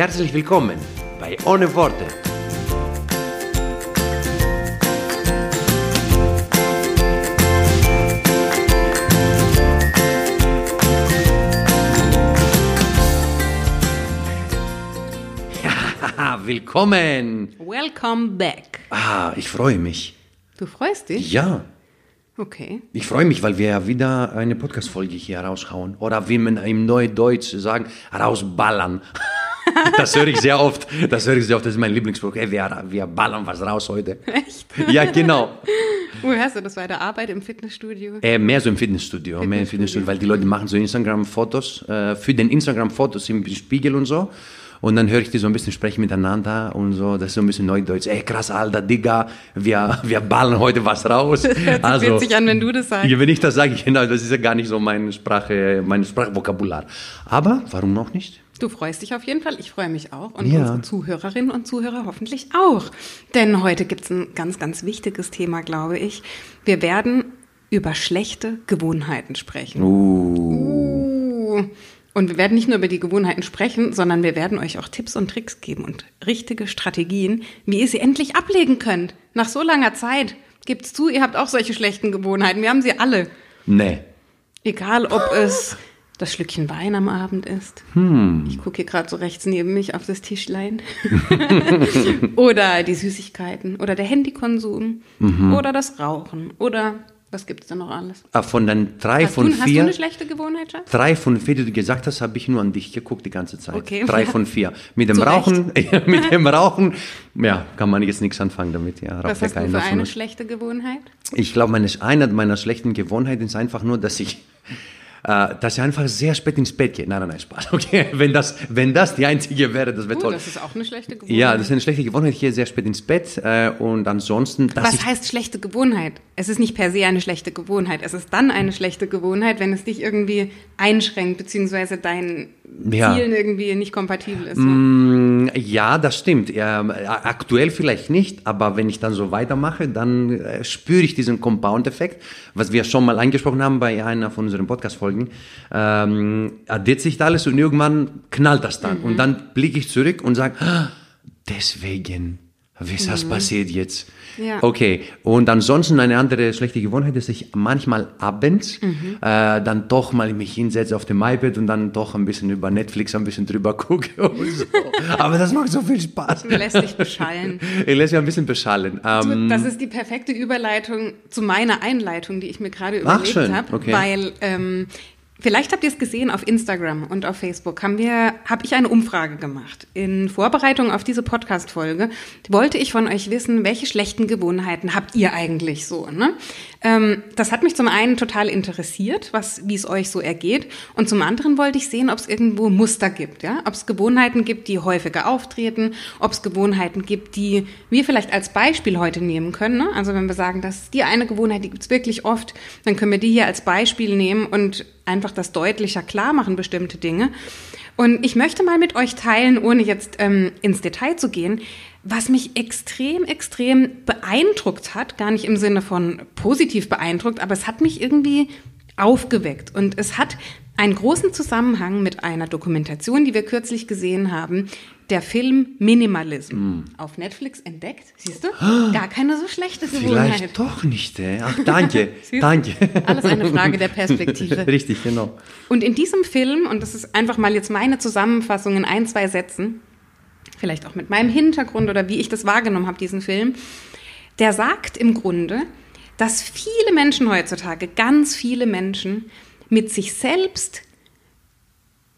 Herzlich willkommen bei Ohne Worte. Ja, willkommen. Welcome back. Ah, ich freue mich. Du freust dich? Ja, Okay. ich freue mich, weil wir ja wieder eine Podcast-Folge hier raushauen. Oder wie man im Neudeutsch sagen, rausballern. Das höre ich sehr oft. Das höre ich sehr oft. Das ist mein Lieblingsspruch. Ey, wir, wir ballern was raus heute. Echt? Ja, genau. Wo hörst du das bei der Arbeit im Fitnessstudio? Äh, mehr so im Fitnessstudio, mehr im Fitnessstudio, weil die Leute machen so Instagram-Fotos, äh, für den Instagram-Fotos im Spiegel und so. Und dann höre ich die so ein bisschen sprechen miteinander und so, das ist so ein bisschen Neudeutsch. Ey, krass, Alter, Digga, wir, wir ballern heute was raus. Das hört sich an, wenn du das sagst. Wenn ich das sage, genau, das ist ja gar nicht so meine Sprache, mein Sprachvokabular. Aber warum noch nicht? Du freust dich auf jeden Fall, ich freue mich auch und Ja. unsere Zuhörerinnen und Zuhörer hoffentlich auch. Denn heute gibt es ein ganz, ganz wichtiges Thema, glaube ich. Wir werden über schlechte Gewohnheiten sprechen. Uh. Und wir werden nicht nur über die Gewohnheiten sprechen, sondern wir werden euch auch Tipps und Tricks geben und richtige Strategien, wie ihr sie endlich ablegen könnt. Nach so langer Zeit. Gebt's zu, ihr habt auch solche schlechten Gewohnheiten. Wir haben sie alle. Nee. Egal, ob es das Schlückchen Wein am Abend ist. Hm. Ich gucke hier gerade so rechts neben mich auf das Tischlein. oder die Süßigkeiten oder der Handykonsum Mhm. oder das Rauchen oder was gibt es da noch alles? Ah, Von den drei Hast, von du, hast du vier. eine schlechte Gewohnheit, Schatz? Drei von vier, die du gesagt hast, habe ich nur an dich geguckt die ganze Zeit. Okay. Drei von vier. Mit dem Rauchen, mit dem Rauchen, ja, kann man jetzt nichts anfangen damit. Ja, Was ja hast du für eine schlechte Gewohnheit? Ich glaube, meine, eine meiner schlechten Gewohnheiten ist einfach nur, dass ich, äh, dass ich einfach sehr spät ins Bett gehe. Nein, nein, nein, Spaß. Okay, wenn das, wenn das die einzige wäre, das wäre Oh, toll. das ist auch eine schlechte Gewohnheit. Ja, das ist eine schlechte Gewohnheit. Ich gehe sehr spät ins Bett äh, und ansonsten, Was heißt schlechte Gewohnheit? Es ist nicht per se eine schlechte Gewohnheit. Es ist dann eine schlechte Gewohnheit, wenn es dich irgendwie einschränkt, beziehungsweise deinen Ja. Zielen irgendwie nicht kompatibel ist. Mm, Ja, das stimmt. Ja, äh, aktuell vielleicht nicht, aber wenn ich dann so weitermache, dann äh, spüre ich diesen Compound-Effekt, was wir schon mal angesprochen haben bei einer von unseren Podcast-Folgen. Ähm, addiert sich da alles und irgendwann knallt das dann. Und dann blicke ich zurück und sage, ah, deswegen, wie ist das passiert jetzt? Ja. Okay, und ansonsten eine andere schlechte Gewohnheit ist, dass ich manchmal abends äh, dann doch mal mich hinsetze auf dem iPad und dann doch ein bisschen über Netflix ein bisschen drüber gucke so. Aber das macht so viel Spaß. Du lässt dich beschallen. Ich lässt mich ein bisschen beschallen. Ähm, Das ist die perfekte Überleitung zu meiner Einleitung, die ich mir gerade überlegt habe, Okay. weil ähm, vielleicht habt ihr es gesehen auf Instagram und auf Facebook. Haben wir habe ich eine Umfrage gemacht. In Vorbereitung auf diese Podcast Folge wollte ich von euch wissen welche schlechten Gewohnheiten habt ihr eigentlich so ne ähm, das hat mich zum einen total interessiert was wie es euch so ergeht und zum anderen wollte ich sehen ob es irgendwo Muster gibt ja ob es Gewohnheiten gibt die häufiger auftreten ob es Gewohnheiten gibt die wir vielleicht als Beispiel heute nehmen können ne? also wenn wir sagen das ist die eine Gewohnheit die gibt's wirklich oft dann können wir die hier als Beispiel nehmen und einfach das deutlicher klar machen, bestimmte Dinge. Und ich möchte mal mit euch teilen, ohne jetzt ähm, ins Detail zu gehen, was mich extrem, extrem beeindruckt hat, gar nicht im Sinne von positiv beeindruckt, aber es hat mich irgendwie aufgeweckt. Und es hat einen großen Zusammenhang mit einer Dokumentation, die wir kürzlich gesehen haben, der Film Minimalism auf Netflix entdeckt. Siehst du? Gar keine so schlechte Gewohnheit. vielleicht doch nicht. Ey. Ach, danke, danke. Alles eine Frage der Perspektive. Richtig, genau. Und in diesem Film, und das ist einfach mal jetzt meine Zusammenfassung in ein, zwei Sätzen, vielleicht auch mit meinem Hintergrund oder wie ich das wahrgenommen habe, diesen Film, der sagt im Grunde, dass viele Menschen heutzutage, ganz viele Menschen, mit sich selbst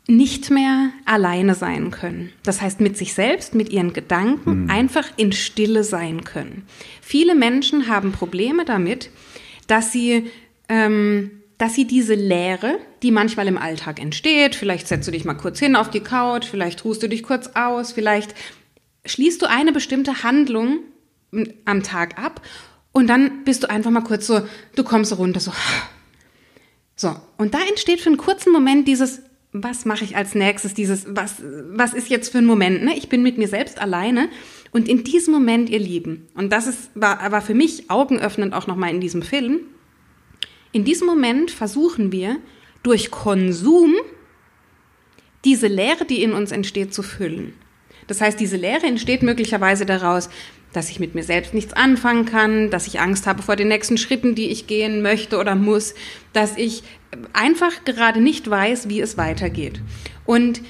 nicht mehr alleine sein können. Das heißt, mit sich selbst, mit ihren Gedanken einfach in Stille sein können. Viele Menschen haben Probleme damit, dass sie ähm, dass sie diese Leere, die manchmal im Alltag entsteht, vielleicht setzt du dich mal kurz hin auf die Couch, vielleicht ruhst du dich kurz aus, vielleicht schließt du eine bestimmte Handlung am Tag ab und dann bist du einfach mal kurz so, du kommst so runter, so. So, und da entsteht für einen kurzen Moment dieses, was mache ich als nächstes, dieses, was, was ist jetzt für ein Moment, ne? Ich bin mit mir selbst alleine und in diesem Moment, ihr Lieben, und das ist, war, war für mich augenöffnend auch nochmal in diesem Film, in diesem Moment versuchen wir durch Konsum diese Leere, die in uns entsteht, zu füllen. Das heißt, diese Leere entsteht möglicherweise daraus, dass ich mit mir selbst nichts anfangen kann, dass ich Angst habe vor den nächsten Schritten, die ich gehen möchte oder muss, dass ich einfach gerade nicht weiß, wie es weitergeht. Und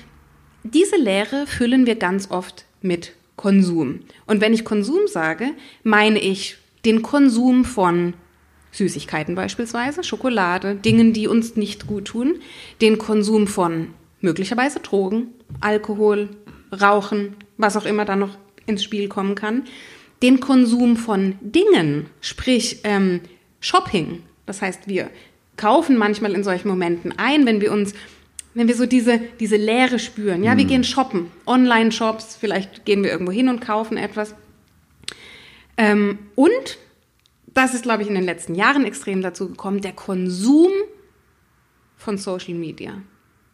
diese Leere füllen wir ganz oft mit Konsum. Und wenn ich Konsum sage, meine ich den Konsum von Süßigkeiten beispielsweise, Schokolade, Dingen, die uns nicht gut tun, den Konsum von möglicherweise Drogen, Alkohol, Rauchen, was auch immer da noch ins Spiel kommen kann, den Konsum von Dingen, sprich ähm, Shopping. Das heißt, wir kaufen manchmal in solchen Momenten ein, wenn wir uns, wenn wir so diese, diese Leere spüren. Ja, wir mhm. gehen shoppen, Online-Shops, vielleicht gehen wir irgendwo hin und kaufen etwas. Ähm, und das ist, glaube ich, in den letzten Jahren extrem dazu gekommen, der Konsum von Social Media.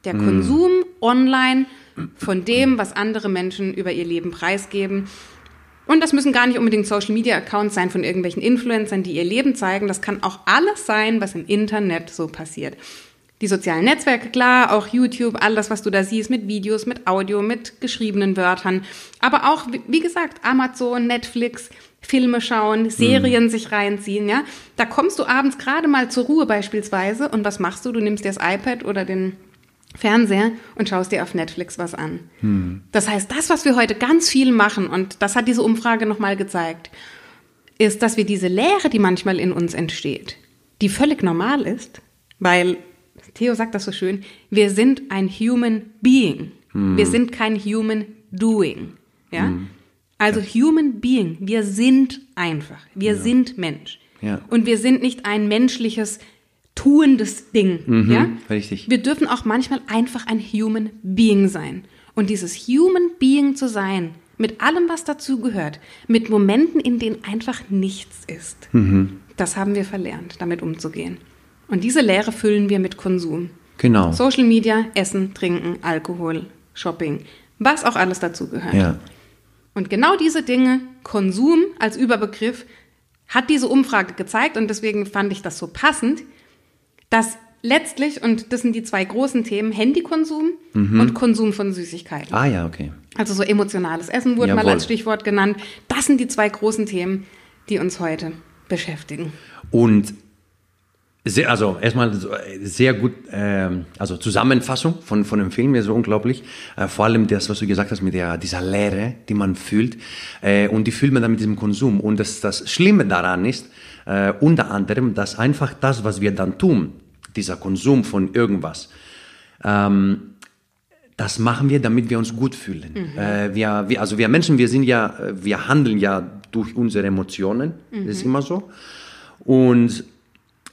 Der mhm. Konsum online von dem, was andere Menschen über ihr Leben preisgeben. Und das müssen gar nicht unbedingt Social Media Accounts sein von irgendwelchen Influencern, die ihr Leben zeigen. Das kann auch alles sein, was im Internet so passiert. Die sozialen Netzwerke, klar, auch YouTube, alles, was du da siehst, mit Videos, mit Audio, mit geschriebenen Wörtern. Aber auch, wie gesagt, Amazon, Netflix, Filme schauen, Serien mhm. sich reinziehen, ja. Da kommst du abends gerade mal zur Ruhe beispielsweise und was machst du? Du nimmst dir das iPad oder den Fernseher und schaust dir auf Netflix was an. Hm. Das heißt, das, was wir heute ganz viel machen, und das hat diese Umfrage nochmal gezeigt, ist, dass wir diese Leere, die manchmal in uns entsteht, die völlig normal ist, weil, Theo sagt das so schön, wir sind ein Human Being. Hm. Wir sind kein Human Doing. Ja? Hm. Also Human Being, wir sind einfach. Wir ja. sind Mensch. Ja. Und wir sind nicht ein menschliches tuendes Ding. Mhm, ja? Richtig. Wir dürfen auch manchmal einfach ein Human Being sein. Und dieses Human Being zu sein, mit allem, was dazu gehört, mit Momenten, in denen einfach nichts ist, mhm. das haben wir verlernt, damit umzugehen. Und diese Leere füllen wir mit Konsum. Genau. Social Media, Essen, Trinken, Alkohol, Shopping, was auch alles dazu gehört. Ja. Und genau diese Dinge, Konsum als Überbegriff, hat diese Umfrage gezeigt und deswegen fand ich das so passend, dass letztlich, und das sind die zwei großen Themen, Handykonsum mhm. und Konsum von Süßigkeiten. Ah ja, okay. Also so emotionales Essen wurde Jawohl. mal als Stichwort genannt. Das sind die zwei großen Themen, die uns heute beschäftigen. Und sehr, also erstmal sehr gut, äh, also Zusammenfassung von, von dem Film, ja so unglaublich. Äh, vor allem das, was du gesagt hast mit der, dieser Leere, die man fühlt. Äh, und die fühlt man dann mit diesem Konsum. Und das, das Schlimme daran ist, äh, unter anderem, dass einfach das, was wir dann tun, dieser Konsum von irgendwas, ähm, das machen wir, damit wir uns gut fühlen. Mhm. Äh, wir, wir, also wir Menschen, wir sind ja, wir handeln ja durch unsere Emotionen, mhm. das ist immer so. Und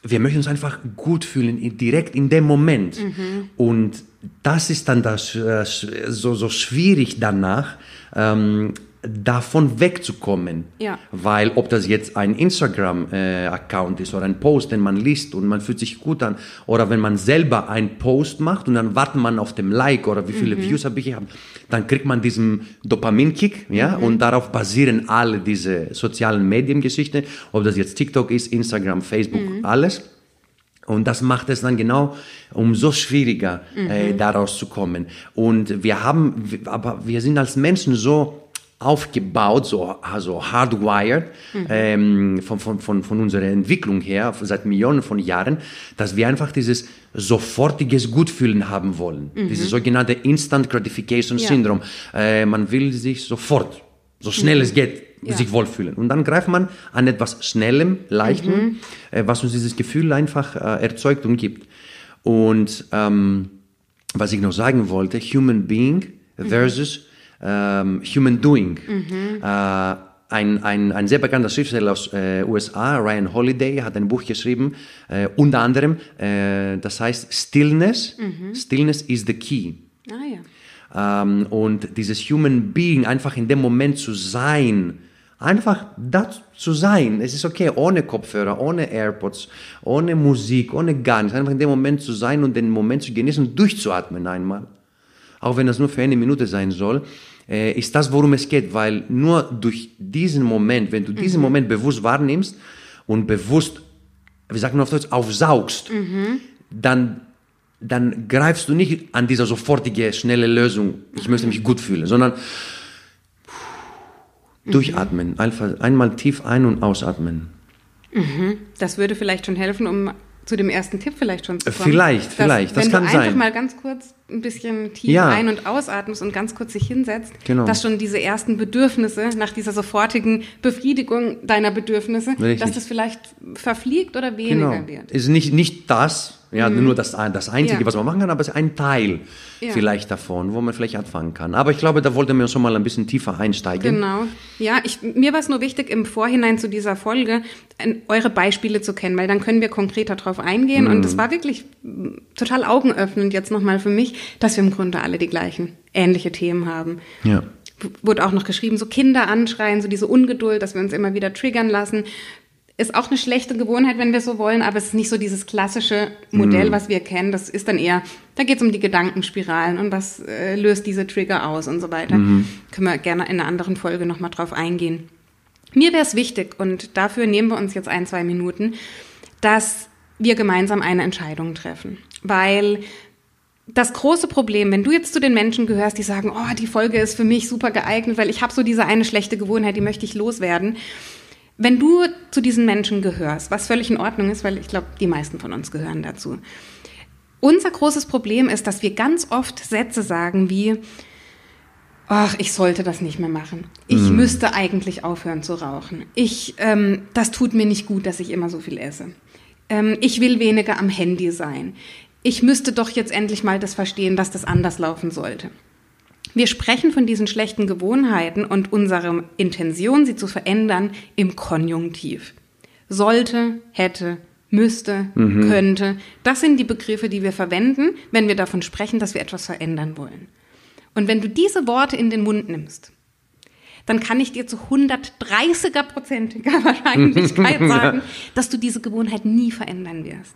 wir möchten uns einfach gut fühlen, direkt in dem Moment. Mhm. Und das ist dann das, äh, so, so schwierig danach, ähm, davon wegzukommen. Ja. Weil ob das jetzt ein Instagram-Account äh, ist oder ein Post, den man liest und man fühlt sich gut an, oder wenn man selber einen Post macht und dann wartet man auf dem Like oder wie viele mhm. Views habe ich gehabt, dann kriegt man diesen Dopaminkick, ja, mhm. und darauf basieren alle diese sozialen Mediengeschichten, ob das jetzt TikTok ist, Instagram, Facebook, mhm. alles. Und das macht es dann genau umso schwieriger, äh, mhm. äh, daraus zu kommen. Und wir haben, aber wir sind als Menschen so aufgebaut, so also hardwired mhm. ähm, von, von, von, von unserer Entwicklung her seit Millionen von Jahren, dass wir einfach dieses sofortiges Gutfühlen haben wollen. Mhm. Dieses sogenannte Instant Gratification ja. Syndrome. Äh, man will sich sofort, so schnell mhm. es geht, ja. sich wohlfühlen. Und dann greift man an etwas Schnellem, Leichtem, mhm. äh, was uns dieses Gefühl einfach äh, erzeugt und gibt. Und ähm, was ich noch sagen wollte, Human Being mhm. versus ähm, Human Doing. Mhm. Äh, ein, ein, ein sehr bekannter Schriftsteller aus äh, USA, Ryan Holiday, hat ein Buch geschrieben, äh, unter anderem, äh, das heißt Stillness. Stillness is the key. Ah ja. Ähm, und dieses Human Being, einfach in dem Moment zu sein, einfach da zu sein. Es ist okay, ohne Kopfhörer, ohne AirPods, ohne Musik, ohne gar nichts. Einfach in dem Moment zu sein und den Moment zu genießen durchzuatmen einmal. Auch wenn das nur für eine Minute sein soll, ist das, worum es geht. Weil nur durch diesen Moment, wenn du diesen Moment bewusst wahrnimmst und bewusst, wie sagt man auf Deutsch, aufsaugst, dann dann greifst du nicht an dieser sofortige, schnelle Lösung, ich möchte mich gut fühlen, sondern durchatmen, einfach einmal tief ein- und ausatmen. Das würde vielleicht schon helfen, um zu dem ersten Tipp vielleicht schon zu kommen. Vielleicht, vielleicht, das wenn kann du einfach sein. mal ganz kurz ein bisschen tief Ja. ein- und ausatmest und ganz kurz dich hinsetzt, Genau. dass schon diese ersten Bedürfnisse nach dieser sofortigen Befriedigung deiner Bedürfnisse, Richtig. dass das vielleicht verfliegt oder weniger Genau. wird. Ist nicht, nicht das, ja, nur das, das Einzige, Ja. was man machen kann, aber es ist ein Teil Ja. vielleicht davon, wo man vielleicht anfangen kann. Aber ich glaube, da wollten wir schon mal ein bisschen tiefer einsteigen. Genau. Ja, ich, mir war es nur wichtig, im Vorhinein zu dieser Folge äh, eure Beispiele zu kennen, weil dann können wir konkreter drauf eingehen. Und Mhm. es war wirklich mm, total augenöffnend jetzt nochmal für mich, dass wir im Grunde alle die gleichen, ähnliche Themen haben. Ja. Wurde auch noch geschrieben, so Kinder anschreien, so diese Ungeduld, dass wir uns immer wieder triggern lassen. Ist auch eine schlechte Gewohnheit, wenn wir so wollen, aber es ist nicht so dieses klassische Modell, was wir kennen. Das ist dann eher, da geht es um die Gedankenspiralen und was äh, löst diese Trigger aus und so weiter. Können wir gerne in einer anderen Folge nochmal drauf eingehen. Mir wäre es wichtig, und dafür nehmen wir uns jetzt ein, zwei Minuten, dass wir gemeinsam eine Entscheidung treffen. Weil das große Problem, wenn du jetzt zu den Menschen gehörst, die sagen, oh, die Folge ist für mich super geeignet, weil ich habe so diese eine schlechte Gewohnheit, die möchte ich loswerden. Wenn du zu diesen Menschen gehörst, was völlig in Ordnung ist, weil ich glaube, die meisten von uns gehören dazu. Unser großes Problem ist, dass wir ganz oft Sätze sagen wie, ach, ich sollte das nicht mehr machen. Ich müsste eigentlich aufhören zu rauchen. Ich, ähm, das tut mir nicht gut, dass ich immer so viel esse. Ähm, ich will weniger am Handy sein. Ich müsste doch jetzt endlich mal das verstehen, dass das anders laufen sollte. Wir sprechen von diesen schlechten Gewohnheiten und unserer Intention, sie zu verändern, im Konjunktiv. Sollte, hätte, müsste, könnte. Das sind die Begriffe, die wir verwenden, wenn wir davon sprechen, dass wir etwas verändern wollen. Und wenn du diese Worte in den Mund nimmst, dann kann ich dir zu 130er prozentiger Wahrscheinlichkeit sagen, dass du diese Gewohnheit nie verändern wirst.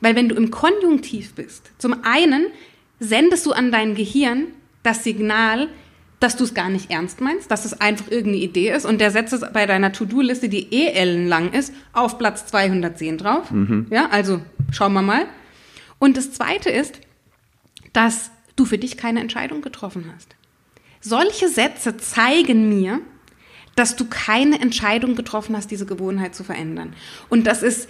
Weil wenn du im Konjunktiv bist, zum einen sendest du an dein Gehirn das Signal, dass du es gar nicht ernst meinst, dass es einfach irgendeine Idee ist und der setzt es bei deiner To-Do-Liste, die eh ellenlang ist, auf Platz 210 drauf. Ja, also schauen wir mal. Und das zweite ist, dass du für dich keine Entscheidung getroffen hast. Solche Sätze zeigen mir, dass du keine Entscheidung getroffen hast, diese Gewohnheit zu verändern. Und das ist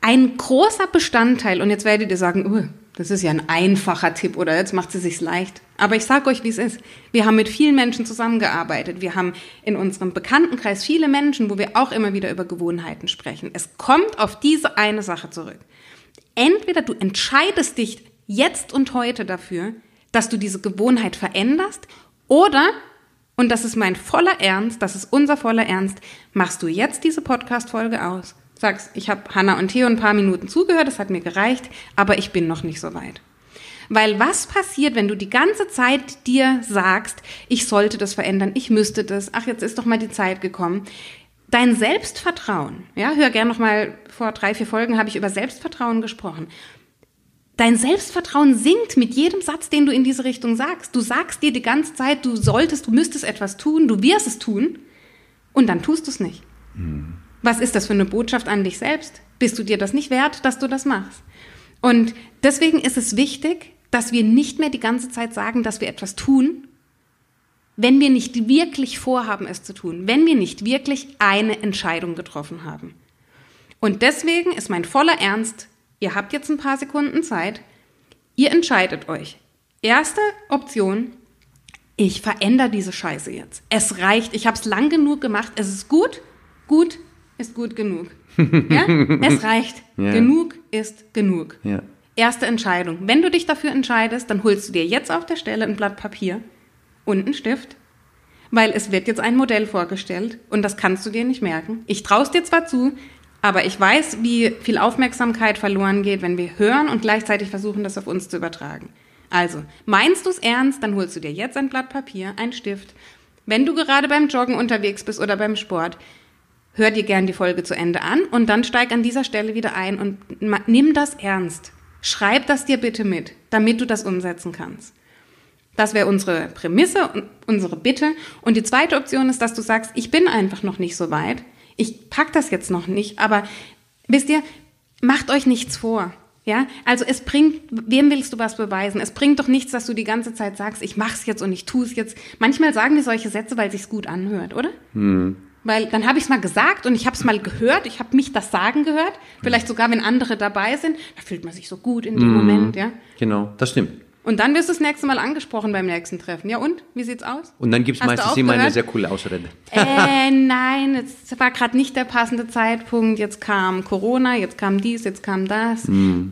ein großer Bestandteil. Und jetzt werdet ihr sagen, uh, das ist ja ein einfacher Tipp oder jetzt macht sie sich's leicht. Aber ich sage euch, wie es ist. Wir haben mit vielen Menschen zusammengearbeitet. Wir haben in unserem Bekanntenkreis viele Menschen, wo wir auch immer wieder über Gewohnheiten sprechen. Es kommt auf diese eine Sache zurück. Entweder du entscheidest dich jetzt und heute dafür, dass du diese Gewohnheit veränderst oder, und das ist mein voller Ernst, das ist unser voller Ernst, machst du jetzt diese Podcast-Folge aus. Sagst, ich habe Hanna und Theo ein paar Minuten zugehört, das hat mir gereicht, aber ich bin noch nicht so weit. Weil was passiert, wenn du die ganze Zeit dir sagst, ich sollte das verändern, ich müsste das, ach, jetzt ist doch mal die Zeit gekommen. Dein Selbstvertrauen, ja, hör gern noch mal vor drei, vier Folgen habe ich über Selbstvertrauen gesprochen. Dein Selbstvertrauen sinkt mit jedem Satz, den du in diese Richtung sagst. Du sagst dir die ganze Zeit, du solltest, du müsstest etwas tun, du wirst es tun und dann tust du es nicht. Was ist das für eine Botschaft an dich selbst? Bist du dir das nicht wert, dass du das machst? Und deswegen ist es wichtig, dass wir nicht mehr die ganze Zeit sagen, dass wir etwas tun, wenn wir nicht wirklich vorhaben, es zu tun, wenn wir nicht wirklich eine Entscheidung getroffen haben. Und deswegen ist mein voller Ernst, ihr habt jetzt ein paar Sekunden Zeit, ihr entscheidet euch. Erste Option, ich verändere diese Scheiße jetzt. Es reicht, ich habe es lang genug gemacht, es ist gut, gut ist gut genug. Ja? Es reicht, Ja. genug ist genug. Ja. Erste Entscheidung. Wenn du dich dafür entscheidest, dann holst du dir jetzt auf der Stelle ein Blatt Papier und einen Stift. weil es wird jetzt ein Modell vorgestellt und das kannst du dir nicht merken. Ich traue es dir zwar zu, aber ich weiß, wie viel Aufmerksamkeit verloren geht, wenn wir hören und gleichzeitig versuchen, das auf uns zu übertragen. Also, meinst du es ernst, dann holst du dir jetzt ein Blatt Papier, einen Stift. Wenn du gerade beim Joggen unterwegs bist oder beim Sport, hör dir gern die Folge zu Ende an und dann steig an dieser Stelle wieder ein und nimm das ernst. Schreib das dir bitte mit, damit du das umsetzen kannst. Das wäre unsere Prämisse und unsere Bitte. Und die zweite Option ist, dass du sagst, ich bin einfach noch nicht so weit. Ich pack das jetzt noch nicht. Aber wisst ihr, macht euch nichts vor. Ja, also es bringt, wem willst du was beweisen? Es bringt doch nichts, dass du die ganze Zeit sagst, ich mach's jetzt und ich tue es jetzt. Manchmal sagen wir solche Sätze, weil sich's gut anhört, oder? Mhm. Weil dann habe ich es mal gesagt und ich habe es mal gehört, ich habe mich das sagen gehört. Vielleicht sogar, wenn andere dabei sind, da fühlt man sich so gut in dem mhm. Moment, ja. Genau, das stimmt. Und dann wirst du das nächste Mal angesprochen beim nächsten Treffen. Ja und? Wie sieht's aus? Und dann gibt es meistens immer eine sehr coole Ausrede. Äh, nein, es war gerade nicht der passende Zeitpunkt. Jetzt kam Corona, jetzt kam dies, jetzt kam das. Mm.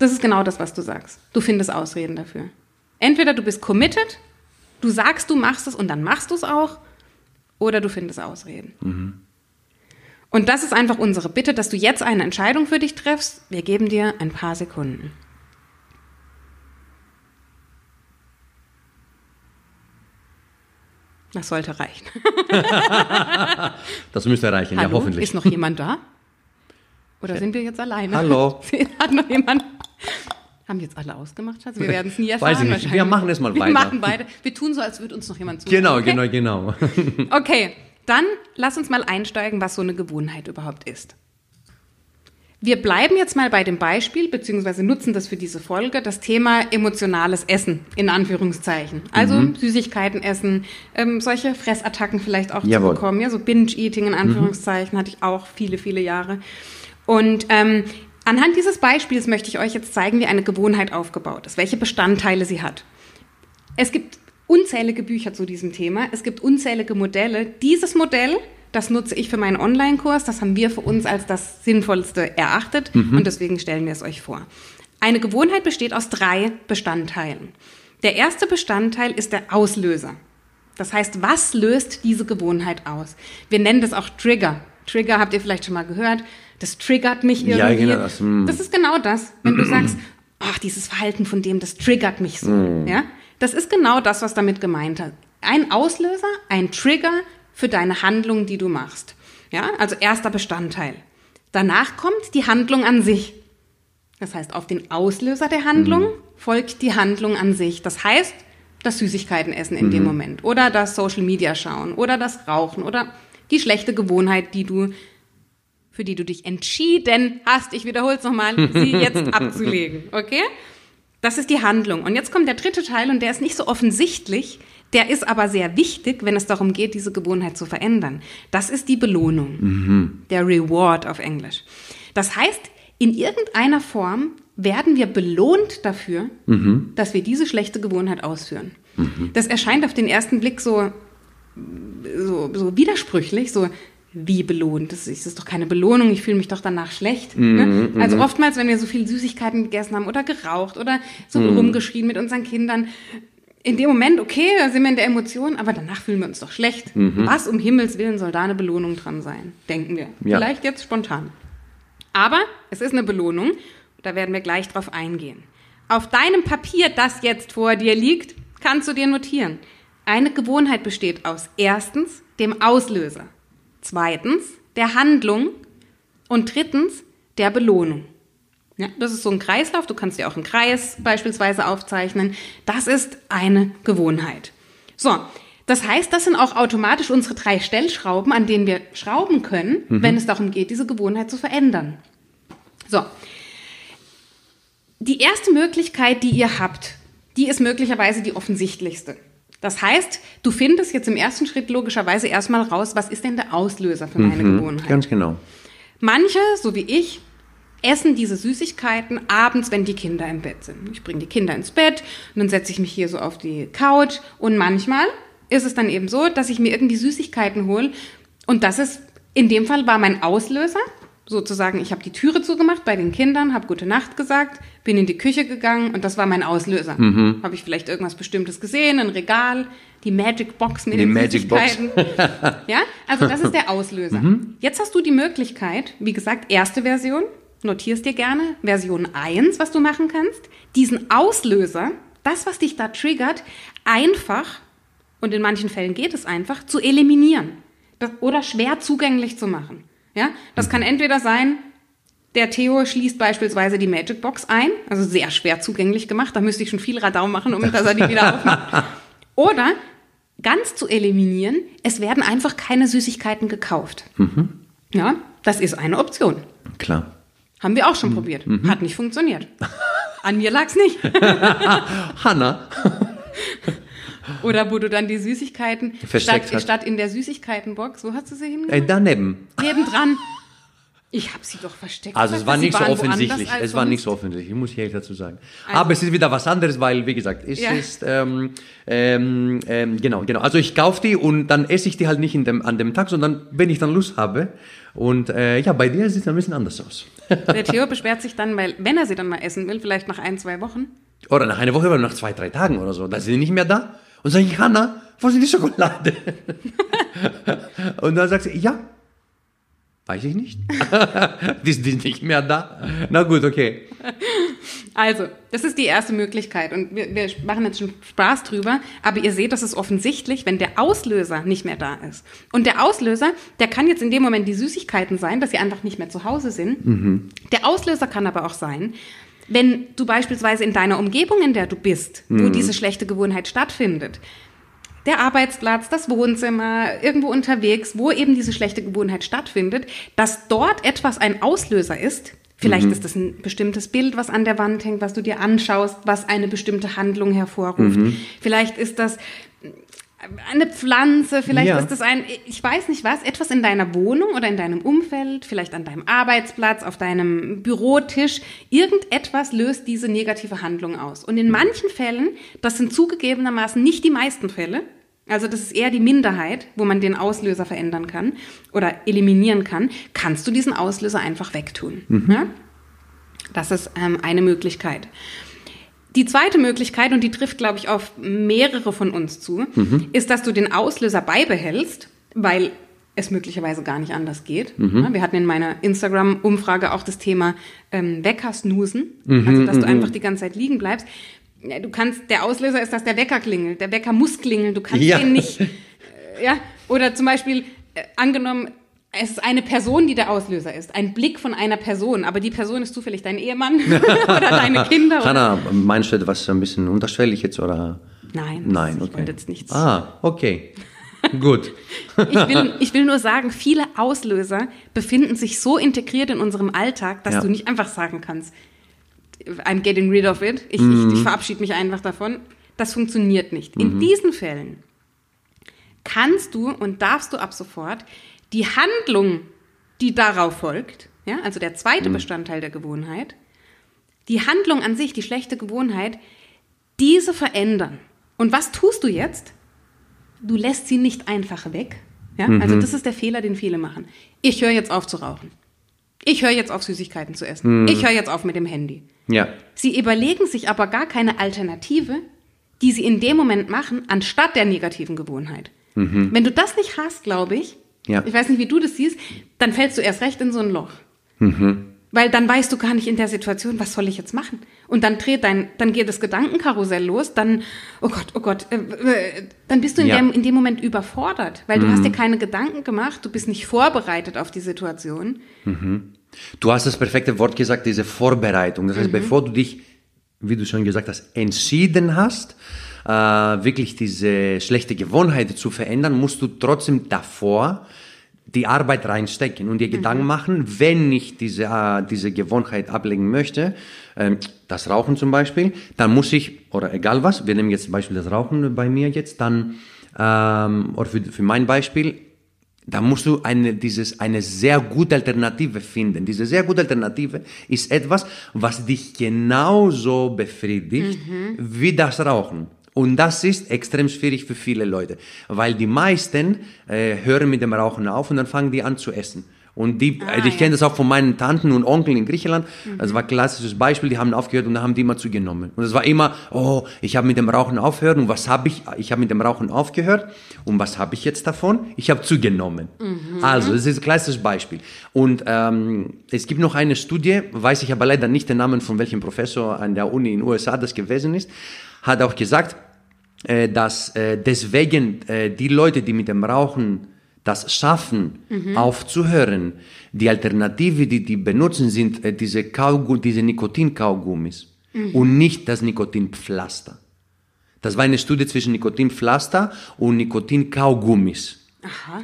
Das ist genau das, was du sagst. Du findest Ausreden dafür. Entweder du bist committed, du sagst, du machst es und dann machst du es auch, oder du findest Ausreden. Mhm. Und das ist einfach unsere Bitte, dass du jetzt eine Entscheidung für dich triffst. Wir geben dir ein paar Sekunden. Das sollte reichen. das müsste reichen, Hallo? ja, hoffentlich. Ist noch jemand da? Oder sind wir jetzt alleine? Hallo. Hat noch jemand. Haben jetzt alle ausgemacht, Schatz? Wir werden es nie erfahren. Weiß ich nicht. Wir machen es mal weiter. Wir machen beide. Wir tun so, als würde uns noch jemand zuhören. Genau, okay? genau, genau. okay, dann lass uns mal einsteigen, was so eine Gewohnheit überhaupt ist. Wir bleiben jetzt mal bei dem Beispiel, beziehungsweise nutzen das für diese Folge, das Thema emotionales Essen, in Anführungszeichen. Also mhm. Süßigkeiten essen, ähm, solche Fressattacken vielleicht auch Jawohl. zu bekommen. Ja, so Binge-Eating in mhm. Anführungszeichen mhm. hatte ich auch viele, viele Jahre. Und ähm, anhand dieses Beispiels möchte ich euch jetzt zeigen, wie eine Gewohnheit aufgebaut ist, welche Bestandteile sie hat. Es gibt unzählige Bücher zu diesem Thema, es gibt unzählige Modelle. Dieses Modell das nutze ich für meinen Online-Kurs. Das haben wir für uns als das Sinnvollste erachtet mhm. und deswegen stellen wir es euch vor. Eine Gewohnheit besteht aus drei Bestandteilen. Der erste Bestandteil ist der Auslöser. Das heißt, was löst diese Gewohnheit aus? Wir nennen das auch Trigger. Trigger habt ihr vielleicht schon mal gehört. Das triggert mich irgendwie. Ja, genau das, mm. das ist genau das. Wenn du sagst, ach, dieses Verhalten von dem, das triggert mich so. Mm. Ja? Das ist genau das, was damit gemeint hat. Ein Auslöser, ein Trigger für deine Handlung, die du machst. Ja, also erster Bestandteil. Danach kommt die Handlung an sich. Das heißt, auf den Auslöser der Handlung mhm. folgt die Handlung an sich. Das heißt, das Süßigkeiten essen in mhm. dem Moment oder das Social Media schauen oder das Rauchen oder die schlechte Gewohnheit, die du für die du dich entschieden hast, ich wiederhole es nochmal, sie jetzt abzulegen. Okay? Das ist die Handlung. Und jetzt kommt der dritte Teil und der ist nicht so offensichtlich, der ist aber sehr wichtig, wenn es darum geht, diese Gewohnheit zu verändern. Das ist die Belohnung, mhm. der Reward auf Englisch. Das heißt, in irgendeiner Form werden wir belohnt dafür, mhm. dass wir diese schlechte Gewohnheit ausführen. Mhm. Das erscheint auf den ersten Blick so, so, so widersprüchlich, so wie belohnt. Das ist, das ist doch keine Belohnung, ich fühle mich doch danach schlecht. Mhm, ne? Also mhm. oftmals, wenn wir so viel Süßigkeiten gegessen haben oder geraucht oder so mhm. rumgeschrien mit unseren Kindern, in dem Moment, okay, da sind wir in der Emotion, aber danach fühlen wir uns doch schlecht. Mhm. Was um Himmels Willen soll da eine Belohnung dran sein, denken wir. Ja. Vielleicht jetzt spontan. Aber es ist eine Belohnung, da werden wir gleich drauf eingehen. Auf deinem Papier, das jetzt vor dir liegt, kannst du dir notieren. Eine Gewohnheit besteht aus erstens dem Auslöser, zweitens der Handlung und drittens der Belohnung. Ja, das ist so ein Kreislauf. Du kannst dir auch einen Kreis beispielsweise aufzeichnen. Das ist eine Gewohnheit. So, das heißt, das sind auch automatisch unsere drei Stellschrauben, an denen wir schrauben können, mhm. wenn es darum geht, diese Gewohnheit zu verändern. So. Die erste Möglichkeit, die ihr habt, die ist möglicherweise die offensichtlichste. Das heißt, du findest jetzt im ersten Schritt logischerweise erstmal raus, was ist denn der Auslöser für meine mhm, Gewohnheit? Ganz genau. Manche, so wie ich, essen diese Süßigkeiten abends, wenn die Kinder im Bett sind. Ich bringe die Kinder ins Bett und dann setze ich mich hier so auf die Couch und manchmal ist es dann eben so, dass ich mir irgendwie Süßigkeiten hole und das ist, in dem Fall war mein Auslöser, sozusagen, ich habe die Türe zugemacht bei den Kindern, habe gute Nacht gesagt, bin in die Küche gegangen und das war mein Auslöser. Mhm. Habe ich vielleicht irgendwas Bestimmtes gesehen, ein Regal, die Magic Box mit Die den Magic Box. Ja, also das ist der Auslöser. Mhm. Jetzt hast du die Möglichkeit, wie gesagt, erste Version, notierst dir gerne, Version 1, was du machen kannst, diesen Auslöser, das, was dich da triggert, einfach, und in manchen Fällen geht es einfach, zu eliminieren oder schwer zugänglich zu machen. Ja, das kann entweder sein, der Theo schließt beispielsweise die Magic Box ein, also sehr schwer zugänglich gemacht, da müsste ich schon viel Radau machen, um dass er die wieder aufmacht. Oder ganz zu eliminieren, es werden einfach keine Süßigkeiten gekauft. Ja, das ist eine Option. Klar. Haben wir auch schon probiert. Hat nicht funktioniert. An mir lag's nicht. Hanna. Oder wo du dann die Süßigkeiten Versteckt statt, hast. statt in der Süßigkeitenbox, wo hast du sie hingegangen? Äh, daneben. Nebendran. Ich habe sie doch versteckt. Also es war nicht so offensichtlich. Es war nicht so offensichtlich, muss ich ehrlich dazu sagen. Also- Aber es ist wieder was anderes, weil, wie gesagt, es Ja. ist, ähm, ähm, ähm, genau, genau. Also ich kaufe die und dann esse ich die halt nicht dem, an dem Tag, sondern wenn ich dann Lust habe. Und äh, ja, bei dir sieht es ein bisschen anders aus. Der Theo beschwert sich dann, weil wenn er sie dann mal essen will, vielleicht nach ein, zwei Wochen, Oder nach einer Woche oder nach zwei, drei Tagen oder so, da sind die nicht mehr da. Und sage ich, Hanna, wo sind die Schokolade? und dann sagt sie, ja, weiß ich nicht. die sind nicht mehr da. Na gut, okay. Also, das ist die erste Möglichkeit und wir, wir machen jetzt schon Spaß drüber, aber ihr seht, das ist offensichtlich, wenn der Auslöser nicht mehr da ist. Und der Auslöser, der kann jetzt in dem Moment die Süßigkeiten sein, dass sie einfach nicht mehr zu Hause sind. Der Auslöser kann aber auch sein, wenn du beispielsweise in deiner Umgebung, in der du bist, wo diese schlechte Gewohnheit stattfindet, der Arbeitsplatz, das Wohnzimmer, irgendwo unterwegs, wo eben diese schlechte Gewohnheit stattfindet, dass dort etwas ein Auslöser ist. Vielleicht ist das ein bestimmtes Bild, was an der Wand hängt, was du dir anschaust, was eine bestimmte Handlung hervorruft. Vielleicht ist das eine Pflanze, vielleicht Ja. ist das ein, ich weiß nicht was, etwas in deiner Wohnung oder in deinem Umfeld, vielleicht an deinem Arbeitsplatz, auf deinem Bürotisch. Irgendetwas löst diese negative Handlung aus. Und in manchen Fällen, das sind zugegebenermaßen nicht die meisten Fälle, also das ist eher die Minderheit, wo man den Auslöser verändern kann oder eliminieren kann, kannst du diesen Auslöser einfach wegtun. Ja? Das ist ähm, eine Möglichkeit. Die zweite Möglichkeit, und die trifft, glaube ich, auf mehrere von uns zu, ist, dass du den Auslöser beibehältst, weil es möglicherweise gar nicht anders geht. Ja, wir hatten in meiner Instagram-Umfrage auch das Thema ähm, Wecker-Snoosen, also dass du einfach die ganze Zeit liegen bleibst. Du kannst, der Auslöser ist, dass der Wecker klingelt. Der Wecker muss klingeln. Du kannst Ja. den nicht, äh, ja. Oder zum Beispiel, äh, angenommen, es ist eine Person, die der Auslöser ist. Ein Blick von einer Person. Aber die Person ist zufällig dein Ehemann oder deine Kinder. Oder Hanna, meinst du etwas ein bisschen unterschwellig jetzt oder? Nein, das- Nein, ich okay. wollte jetzt nichts. Ah, okay. Gut. Ich will, ich will nur sagen, viele Auslöser befinden sich so integriert in unserem Alltag, dass Ja. du nicht einfach sagen kannst, I'm getting rid of it. Ich, ich, ich verabschiede mich einfach davon. Das funktioniert nicht. In diesen Fällen kannst du und darfst du ab sofort die Handlung, die darauf folgt, ja, also der zweite Bestandteil der Gewohnheit, die Handlung an sich, die schlechte Gewohnheit, diese verändern. Und was tust du jetzt? Du lässt sie nicht einfach weg. Ja? Also das ist der Fehler, den viele machen. Ich höre jetzt auf zu rauchen. Ich höre jetzt auf Süßigkeiten zu essen. Ich höre jetzt auf mit dem Handy. Ja. Sie überlegen sich aber gar keine Alternative, die sie in dem Moment machen, anstatt der negativen Gewohnheit. Wenn du das nicht hast, glaube ich, Ja. ich weiß nicht, wie du das siehst, dann fällst du erst recht in so ein Loch. Weil dann weißt du gar nicht in der Situation, was soll ich jetzt machen? Und dann dreht dein, dann geht das Gedankenkarussell los, dann, oh Gott, oh Gott, äh, äh, dann bist du in, Ja. dem, in dem Moment überfordert, weil du hast dir keine Gedanken gemacht, du bist nicht vorbereitet auf die Situation. Du hast das perfekte Wort gesagt, diese Vorbereitung. Das heißt, bevor du dich, wie du schon gesagt hast, entschieden hast, äh, wirklich diese schlechte Gewohnheit zu verändern, musst du trotzdem davor die Arbeit reinstecken und dir Gedanken machen, wenn ich diese, äh, diese Gewohnheit ablegen möchte, ähm, das Rauchen zum Beispiel, dann muss ich, oder egal was, wir nehmen jetzt zum Beispiel das Rauchen bei mir jetzt, dann, ähm, oder für, für mein Beispiel, da musst du eine, dieses, eine sehr gute Alternative finden. Diese sehr gute Alternative ist etwas, was dich genauso befriedigt wie das Rauchen. Und das ist extrem schwierig für viele Leute, weil die meisten äh, hören mit dem Rauchen auf und dann fangen die an zu essen. Und die, Ah, also ich ja. kenne das auch von meinen Tanten und Onkeln in Griechenland. Das war ein klassisches Beispiel, die haben aufgehört und dann haben die immer zugenommen. Und es war immer, oh, ich habe mit dem Rauchen aufgehört und was habe ich? Ich habe mit dem Rauchen aufgehört und was habe ich jetzt davon? Ich habe zugenommen. Also, das ist ein klassisches Beispiel. Und ähm, es gibt noch eine Studie, weiß ich aber leider nicht den Namen von welchem Professor an der Uni in den USA das gewesen ist, hat auch gesagt, äh, dass äh, deswegen äh, die Leute, die mit dem Rauchen das schaffen, aufzuhören, die Alternative, die die benutzen, sind äh, diese, Kaugu diese Nikotinkaugummis und nicht das Nikotinpflaster. Das war eine Studie zwischen Nikotinpflaster und Nikotinkaugummis.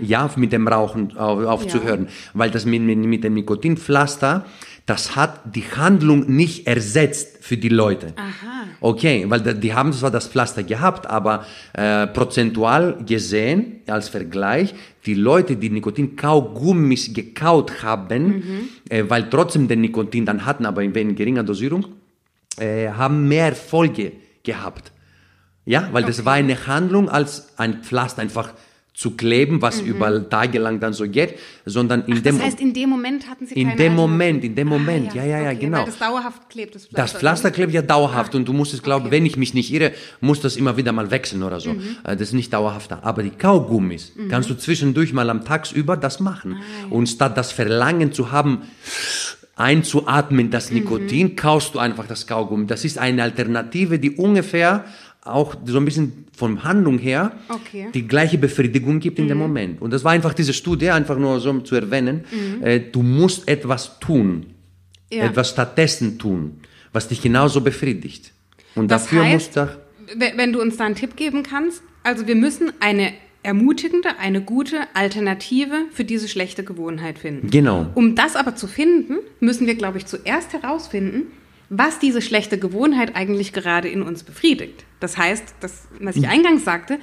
Ja, mit dem Rauchen auf, aufzuhören. Weil das mit, mit, mit dem Nikotinpflaster, das hat die Handlung nicht ersetzt für die Leute. Aha. Okay, weil die haben zwar das Pflaster gehabt, aber äh, prozentual gesehen, als Vergleich, die Leute, die Nikotin-Kaugummis gekaut haben, äh, weil trotzdem den Nikotin dann hatten, aber in in geringer Dosierung, äh, haben mehr Erfolge gehabt. Ja, weil das war eine Handlung als ein Pflaster einfach zu kleben, was über Tage lang dann so geht, sondern in dem Das heißt, in dem Moment hatten Sie in dem. Moment, in dem Moment, ja, ja, ja, okay, genau. Weil das dauerhaft klebt, das Pflaster. Das Pflaster klebt ja dauerhaft und du musst es, glaube Ah, okay. wenn ich mich nicht irre, muss das immer wieder mal wechseln oder so. Mhm. Äh, Das ist nicht dauerhaft da. Aber die Kaugummis kannst du zwischendurch mal am Tagsüber das machen. Ah, Und statt das Verlangen zu haben, einzuatmen, Mhm. das Nikotin, kaust du einfach das Kaugummi. Das ist eine Alternative, die ungefähr auch so ein bisschen von Handlung her Okay. Mhm. die gleiche Befriedigung gibt in dem Moment. Und das war einfach diese Studie, einfach nur so zu erwähnen. Äh, du musst etwas tun Ja. etwas stattdessen tun, was dich genauso befriedigt. Und Das dafür heißt, musst du wenn du uns da einen Tipp geben kannst, also wir müssen eine ermutigende, eine gute Alternative für diese schlechte Gewohnheit finden. Genau. Um das aber zu finden, müssen wir, glaube ich, zuerst herausfinden, was diese schlechte Gewohnheit eigentlich gerade in uns befriedigt. Das heißt, das, was ich eingangs sagte,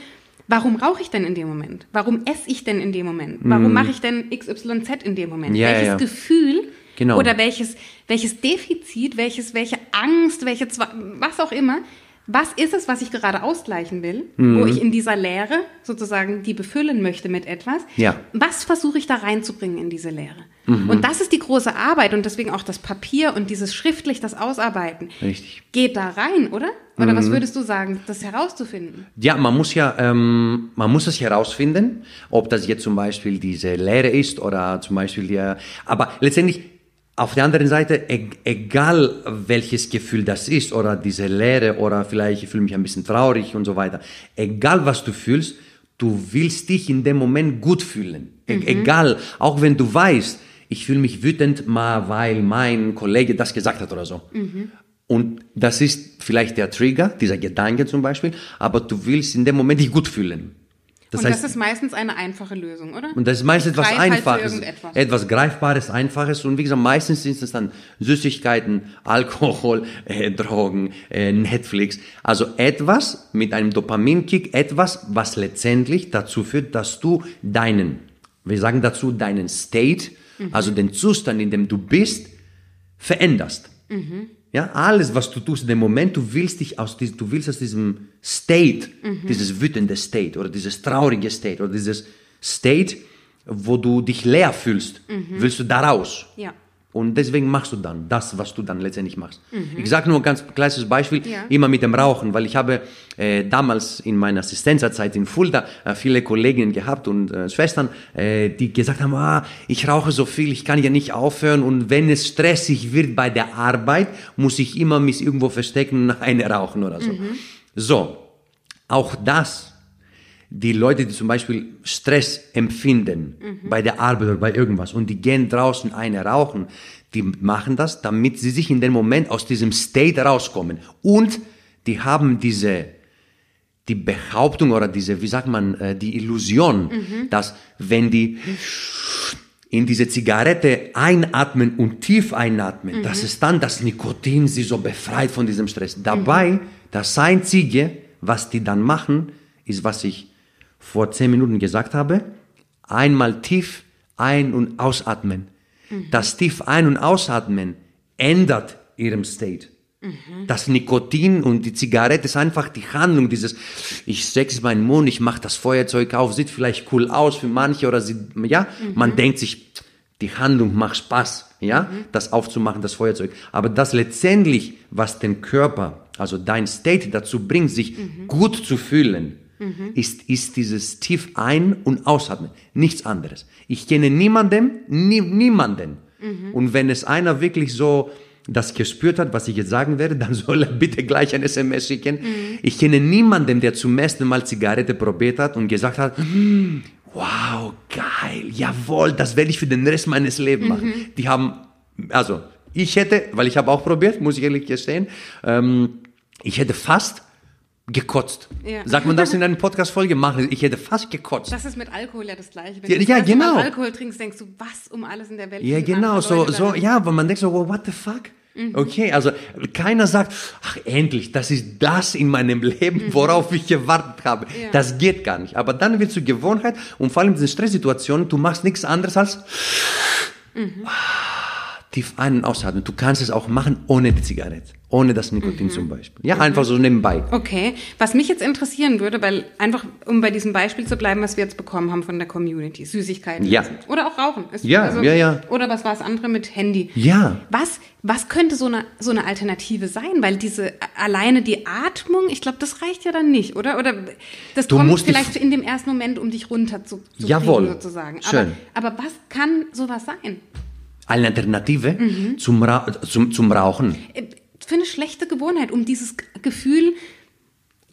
warum rauche ich denn in dem Moment? Warum esse ich denn in dem Moment? Warum mache ich denn XYZ in dem Moment? Ja, welches ja. Gefühl Genau. oder welches, welches Defizit, welches, welche Angst, welche, was auch immer, was ist es, was ich gerade ausgleichen will, Mhm. wo ich in dieser Leere sozusagen die befüllen möchte mit etwas? Ja. Mhm. Was versuche ich da reinzubringen in diese Leere? Und das ist die große Arbeit und deswegen auch das Papier und dieses schriftlich, das Ausarbeiten. Richtig. Geht da rein, oder? Oder Mhm. was würdest du sagen, das herauszufinden? Ja, man muss ja, ähm, man muss es herausfinden, ob das jetzt zum Beispiel diese Lehre ist oder zum Beispiel die, aber letztendlich auf der anderen Seite, e egal welches Gefühl das ist oder diese Lehre oder vielleicht ich fühle mich ein bisschen traurig und so weiter, egal was du fühlst, du willst dich in dem Moment gut fühlen. E Egal, auch wenn du weißt, ich fühle mich wütend, mal weil mein Kollege das gesagt hat oder so. Und das ist vielleicht der Trigger, dieser Gedanke zum Beispiel, aber du willst in dem Moment dich gut fühlen. Das und heißt, das ist meistens eine einfache Lösung, oder? und das ist meistens etwas halt Einfaches, etwas Greifbares, Einfaches. Und wie gesagt, meistens sind es dann Süßigkeiten, Alkohol, äh, Drogen, äh, Netflix. Also etwas mit einem Dopaminkick, etwas, was letztendlich dazu führt, dass du deinen, wir sagen dazu deinen State, Mhm. also den Zustand, in dem du bist, veränderst. Mhm. Ja, alles, was du tust in dem Moment, du willst dich aus diesem, du willst aus diesem State, Mhm. dieses wütende State oder dieses traurige State oder dieses State, wo du dich leer fühlst, willst du da raus. Mhm. Ja. Und deswegen machst du dann das, was du dann letztendlich machst. Ich sage nur ein ganz kleines Beispiel, Mhm. Ja. immer mit dem Rauchen, weil ich habe äh, damals in meiner Assistenzzeit in Fulda äh, viele Kolleginnen gehabt und äh, Schwestern, äh, die gesagt haben, ah, ich rauche so viel, ich kann ja nicht aufhören und wenn es stressig wird bei der Arbeit, muss ich immer mich irgendwo verstecken und eine rauchen oder so. So, auch das die Leute, die zum Beispiel Stress empfinden bei der Arbeit oder bei irgendwas und die gehen draußen eine rauchen, die machen das, damit sie sich in dem Moment aus diesem State rauskommen. Und die haben diese, die Behauptung oder diese, wie sagt man, äh, die Illusion, dass wenn die in diese Zigarette einatmen und tief einatmen, dass es dann das Nikotin sie so befreit von diesem Stress. Dabei, das Einzige, was die dann machen, ist, was ich vor zehn Minuten gesagt habe, einmal tief ein- und ausatmen. Das tief ein- und ausatmen ändert ihrem State. Das Nikotin und die Zigarette ist einfach die Handlung dieses, ich in meinen Mund, ich mache das Feuerzeug auf, sieht vielleicht cool aus für manche oder sie, ja, man denkt sich, Die Handlung macht Spaß, ja, mhm. das aufzumachen, das Feuerzeug. Aber das letztendlich, was den Körper, also dein State dazu bringt, sich mhm. gut zu fühlen, mhm. ist, ist dieses tief ein- und ausatmen. Nichts anderes. Ich kenne niemanden, nie, niemanden. Mhm. Und wenn es einer wirklich so das gespürt hat, was ich jetzt sagen werde, dann soll er bitte gleich ein SMS schicken. Mhm. Ich kenne niemanden, der zum ersten Mal Zigarette probiert hat und gesagt hat, hm, wow, geil, jawohl, das werde ich für den Rest meines Lebens machen. Mhm. Die haben, also ich hätte, weil ich habe auch probiert, muss ich ehrlich gestehen, ähm, ich hätte fast gekotzt. Ja. Sagt man das in einer Podcast-Folge? Machen. Ich hätte fast gekotzt. Das ist mit Alkohol ja das Gleiche. Wenn ja, du ja, genau. Alkohol trinkst, denkst du, was um alles in der Welt? Ja, genau. So, so, ja, weil man denkt so, what the fuck? Mhm. Okay, also keiner sagt, ach endlich, das ist das in meinem Leben, mhm. worauf ich gewartet habe. Ja. Das geht gar nicht. Aber dann wird zur Gewohnheit und vor allem in diesen Stresssituationen, du machst nichts anderes als mhm. tief ein- und ausatmen. Du kannst es auch machen ohne die Zigarette. Ohne das Nikotin mhm. zum Beispiel. Ja, mhm. einfach so nebenbei. Okay. Was mich jetzt interessieren würde, weil einfach, um bei diesem Beispiel zu bleiben, was wir jetzt bekommen haben von der Community, Süßigkeiten. Ja. Oder auch Rauchen. Ist ja, also, ja, ja. Oder was war das andere mit Handy? Ja. Was, was könnte so eine, so eine Alternative sein? Weil diese, alleine die Atmung, ich glaube, das reicht ja dann nicht, oder? Oder das du kommt vielleicht in dem ersten Moment, um dich runter zu, zu Jawohl. kriegen, sozusagen. Schön. Aber, aber was kann sowas sein? Eine Alternative mhm. zum, Ra zum, zum Rauchen? Äh, für eine schlechte Gewohnheit, um dieses Gefühl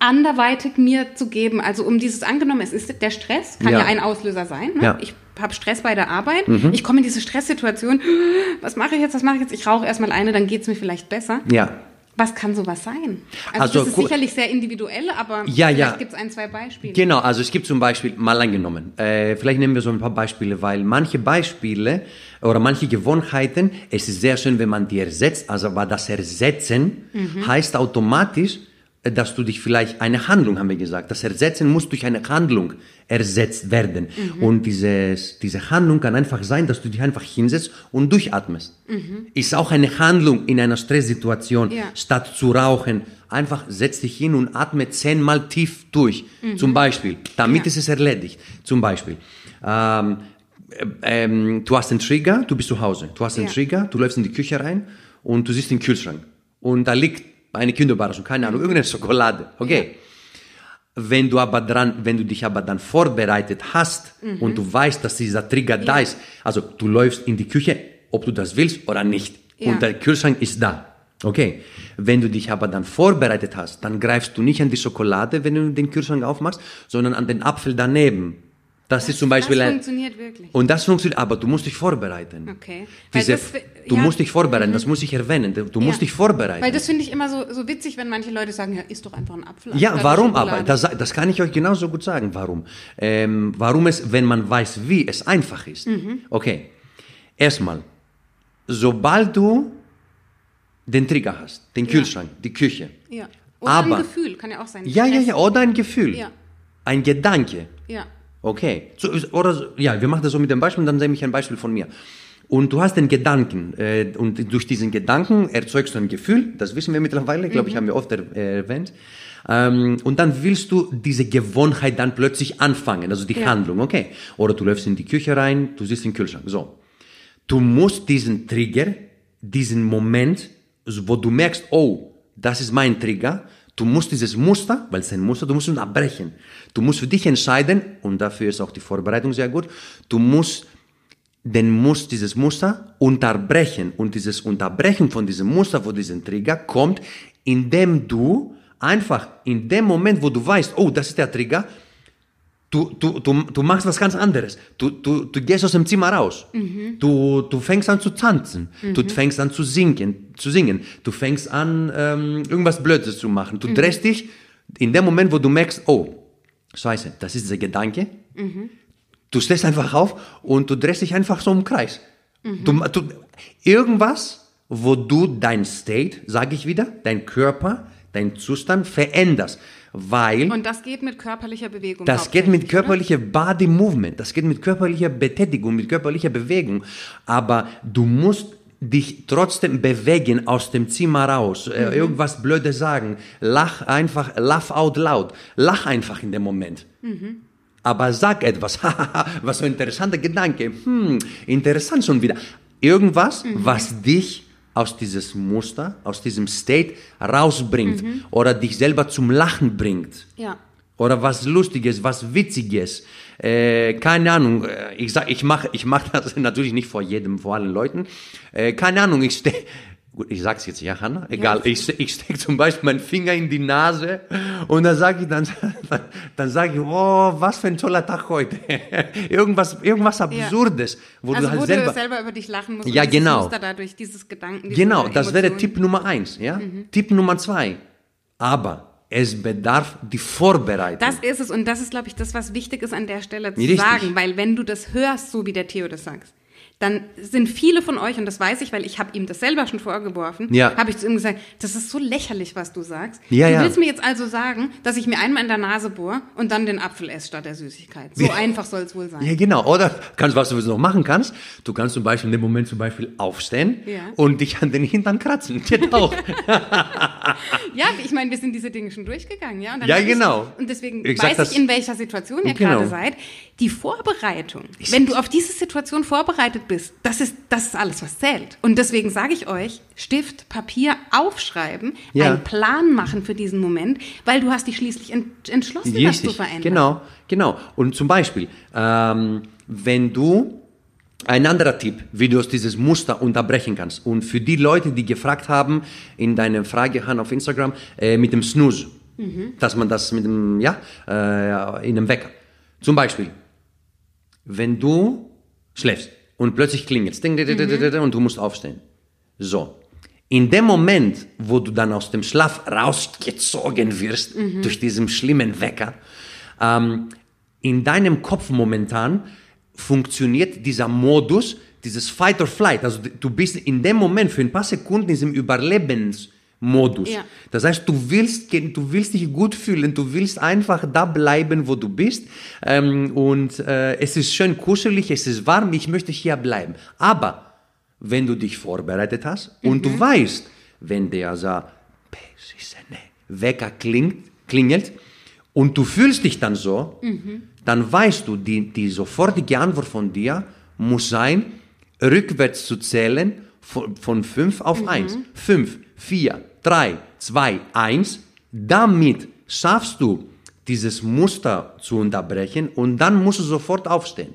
anderweitig mir zu geben. Also um dieses angenommen, es ist der Stress, kann ja, ja ein Auslöser sein. Ne? Ja. Ich habe Stress bei der Arbeit, mhm. ich komme in diese Stresssituation, was mache ich jetzt, was mache ich jetzt? Ich rauche erstmal eine, dann geht es mir vielleicht besser. Ja. Was kann sowas sein? Also, also das ist sicherlich sehr individuell, aber ja, vielleicht ja. gibt es ein, zwei Beispiele. Genau, also es gibt zum Beispiel, mal angenommen, äh, vielleicht nehmen wir so ein paar Beispiele, weil manche Beispiele oder manche Gewohnheiten, es ist sehr schön, wenn man die ersetzt, also aber das Ersetzen mhm. heißt automatisch, dass du dich vielleicht eine Handlung, haben wir gesagt, das Ersetzen muss durch eine Handlung ersetzt werden. Mhm. Und dieses, diese Handlung kann einfach sein, dass du dich einfach hinsetzt und durchatmest. Mhm. Ist auch eine Handlung in einer Stresssituation, ja. statt zu rauchen. Einfach setz dich hin und atme zehnmal tief durch. Mhm. Zum Beispiel. Damit ja. ist es erledigt. Zum Beispiel. Ähm, ähm, du hast einen Trigger, du bist zu Hause. Du hast einen ja. Trigger, du läufst in die Küche rein und du siehst den Kühlschrank. Und da liegt eine Kinderüberraschung, keine Ahnung, irgendeine Schokolade. Okay. Wenn du aber dran, wenn du dich aber dann vorbereitet hast mhm. und du weißt, dass dieser Trigger ja. da ist, also du läufst in die Küche, ob du das willst oder nicht. Ja. Und der Kühlschrank ist da. Okay. Wenn du dich aber dann vorbereitet hast, dann greifst du nicht an die Schokolade, wenn du den Kühlschrank aufmachst, sondern an den Apfel daneben. Das, das, ist zum Beispiel das funktioniert wirklich. Und das funktioniert, aber du musst dich vorbereiten. Okay. Diese, das, du ja. musst dich vorbereiten, mhm. das muss ich erwähnen. Du musst dich vorbereiten. Weil das finde ich immer so, so witzig, wenn manche Leute sagen, ja, isst doch einfach einen Apfel. Ja, warum aber? Das, das kann ich euch genauso gut sagen, warum. Ähm, warum es, wenn man weiß, wie es einfach ist. Mhm. Okay. Erstmal, sobald du den Trigger hast, den Kühlschrank, ja. die Küche. Ja. Oder aber, ein Gefühl, kann ja auch sein. Ja, ja, ja, oder ein Gefühl. Ja. Ein Gedanke. Ja. Okay. So, oder ja, wir machen das so mit dem Beispiel, dann nehme ich ein Beispiel von mir. Und du hast den Gedanken äh, und durch diesen Gedanken erzeugst du ein Gefühl, das wissen wir mittlerweile, glaube ich, mhm. haben wir oft er, äh, erwähnt. Ähm, und dann willst du diese Gewohnheit dann plötzlich anfangen, also die ja. Handlung, okay. Oder du läufst in die Küche rein, du siehst den Kühlschrank, so. Du musst diesen Trigger, diesen Moment, wo du merkst, oh, das ist mein Trigger, Du musst dieses Muster, weil es ein Muster, du musst es abbrechen. Du musst für dich entscheiden, und dafür ist auch die Vorbereitung sehr gut, du musst den musst dieses Muster unterbrechen. Und dieses Unterbrechen von diesem Muster, von diesem Trigger, kommt, indem du einfach in dem Moment, wo du weißt, oh, das ist der Trigger, du, du, du, du machst was ganz anderes. Du, du, du gehst aus dem Zimmer raus. Mhm. Du, du fängst an zu tanzen. Mhm. Du fängst an zu singen. Zu singen. Du fängst an, ähm, irgendwas Blödes zu machen. Du mhm. drehst dich in dem Moment, wo du merkst, oh, scheiße, das ist dieser Gedanke. Mhm. Du stehst einfach auf und du drehst dich einfach so im Kreis. Mhm. Du, du, irgendwas, wo du dein State, sage ich wieder, dein Körper, dein Zustand veränderst. Weil. Und das geht mit körperlicher Bewegung. Das geht mit körperlicher Body Movement. Das geht mit körperlicher Betätigung, mit körperlicher Bewegung. Aber du musst dich trotzdem bewegen aus dem Zimmer raus, äh, mhm. irgendwas Blödes sagen, lach einfach, laugh out loud, lach einfach in dem Moment. Mhm. Aber sag etwas, was so ein interessanter Gedanke, hm, interessant schon wieder. Irgendwas, Mhm. was dich aus dieses Muster, aus diesem State rausbringt Mhm. oder dich selber zum Lachen bringt. Ja. Oder was Lustiges, was Witziges. Äh, keine Ahnung, äh, ich sag, ich mache ich mach das natürlich nicht vor jedem, vor allen Leuten. Äh, keine Ahnung, ich stehe. Gut, ich sag's jetzt, ja, Hanna, egal. Ja. Ich, ich stecke zum Beispiel meinen Finger in die Nase und dann sage ich, dann, dann, dann sage ich, oh, was für ein toller Tag heute. irgendwas, irgendwas Absurdes, wo also du halt wo selber. du selber über dich lachen musst. Ja, genau. Muster dadurch, dieses Gedanken. diese Genau, das wäre Emotionen. Tipp Nummer eins, ja. Mhm. Tipp Nummer zwei. Aber es bedarf die Vorbereitung. Das ist es und das ist, glaube ich, das, was wichtig ist an der Stelle zu Richtig. sagen, weil wenn du das hörst, so wie der Theo das sagt, dann sind viele von euch, und das weiß ich, weil ich habe ihm das selber schon vorgeworfen, Ja. habe ich zu ihm gesagt, das ist so lächerlich, was du sagst. Ja, du ja. willst mir jetzt also sagen, dass ich mir einmal in der Nase bohre und dann den Apfel esse statt der Süßigkeit. So einfach soll es wohl sein. Ja, genau. Oder kannst, was du noch machen kannst, du kannst zum Beispiel in dem Moment zum Beispiel aufstehen und dich an den Hintern kratzen. Geht auch. Ja, ich meine, wir sind diese Dinge schon durchgegangen, ja. Ja, genau. Ich, und deswegen Ich weiß ich, in welcher Situation ihr Genau. gerade seid. Die Vorbereitung, wenn du auf diese Situation vorbereitet bist, das ist, das ist alles, was zählt. Und deswegen sage ich euch, Stift, Papier aufschreiben, Ja. einen Plan machen für diesen Moment, weil du hast dich schließlich ent entschlossen, das zu Richtig. verändern. Genau, genau. Und zum Beispiel, ähm, wenn du ein anderer Tipp, wie du dieses Muster unterbrechen kannst. Und für die Leute, die gefragt haben in deiner Frage Han auf Instagram äh, mit dem Snooze, dass man das mit dem ja äh, in einem Wecker. Zum Beispiel, wenn du schläfst und plötzlich klingelt ding, ding, ding, ding, ding, ding, und du musst aufstehen. So. In dem Moment, wo du dann aus dem Schlaf rausgezogen wirst durch diesen schlimmen Wecker, ähm, in deinem Kopf momentan funktioniert dieser Modus, dieses Fight or Flight. Also du bist in dem Moment für ein paar Sekunden in diesem Überlebensmodus. Ja. Das heißt, du willst, du willst dich gut fühlen, du willst einfach da bleiben, wo du bist. Ähm, und äh, es ist schön kuschelig, es ist warm, ich möchte hier bleiben. Aber wenn du dich vorbereitet hast und du weißt, wenn der so ne, Wecker klingt, klingelt und du fühlst dich dann so, dann weißt du, die, die sofortige Antwort von dir muss sein, rückwärts zu zählen von, von 5 auf 1. 5, 4, 3, 2, 1. Damit schaffst du dieses Muster zu unterbrechen und dann musst du sofort aufstehen.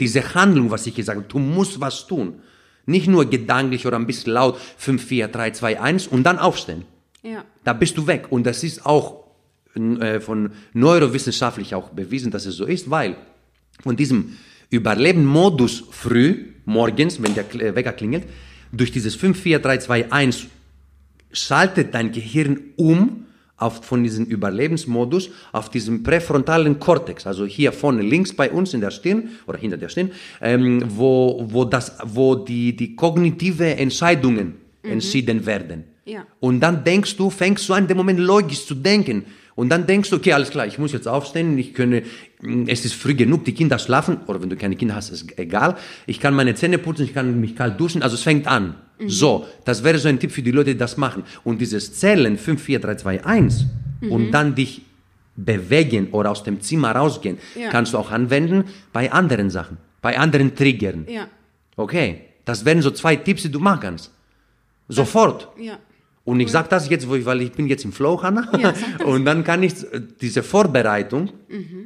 Diese Handlung, was ich gesagt habe, du musst was tun. Nicht nur gedanklich oder ein bisschen laut 5, 4, 3, 2, 1 und dann aufstehen. Ja. Da bist du weg. Und das ist auch äh, von neurowissenschaftlich auch bewiesen, dass es so ist, weil von diesem Überleben-Modus früh, morgens, wenn der äh, Wecker klingelt, durch dieses 5, 4, 3, 2, 1 schaltet dein Gehirn um auf, von diesem Überlebensmodus auf diesem präfrontalen Kortex, also hier vorne links bei uns in der Stirn oder hinter der Stirn, ähm, wo, wo, das, wo die, die kognitive Entscheidungen entschieden werden. Ja. Und dann denkst du, fängst du an, in dem Moment logisch zu denken. Und dann denkst du, okay, alles klar, ich muss jetzt aufstehen, ich könne, es ist früh genug, die Kinder schlafen, oder wenn du keine Kinder hast, ist egal. Ich kann meine Zähne putzen, ich kann mich kalt duschen, also es fängt an. So, das wäre so ein Tipp für die Leute, die das machen. Und dieses Zählen 5, 4, 3, 2, 1 und dann dich bewegen oder aus dem Zimmer rausgehen, Ja. kannst du auch anwenden bei anderen Sachen, bei anderen Triggern. Ja. Okay, das wären so zwei Tipps, die du machen kannst. Sofort. Ja. Und ich sage das jetzt, weil ich bin jetzt im Flow, Hanna. Ja. Und dann kann ich äh, diese Vorbereitung,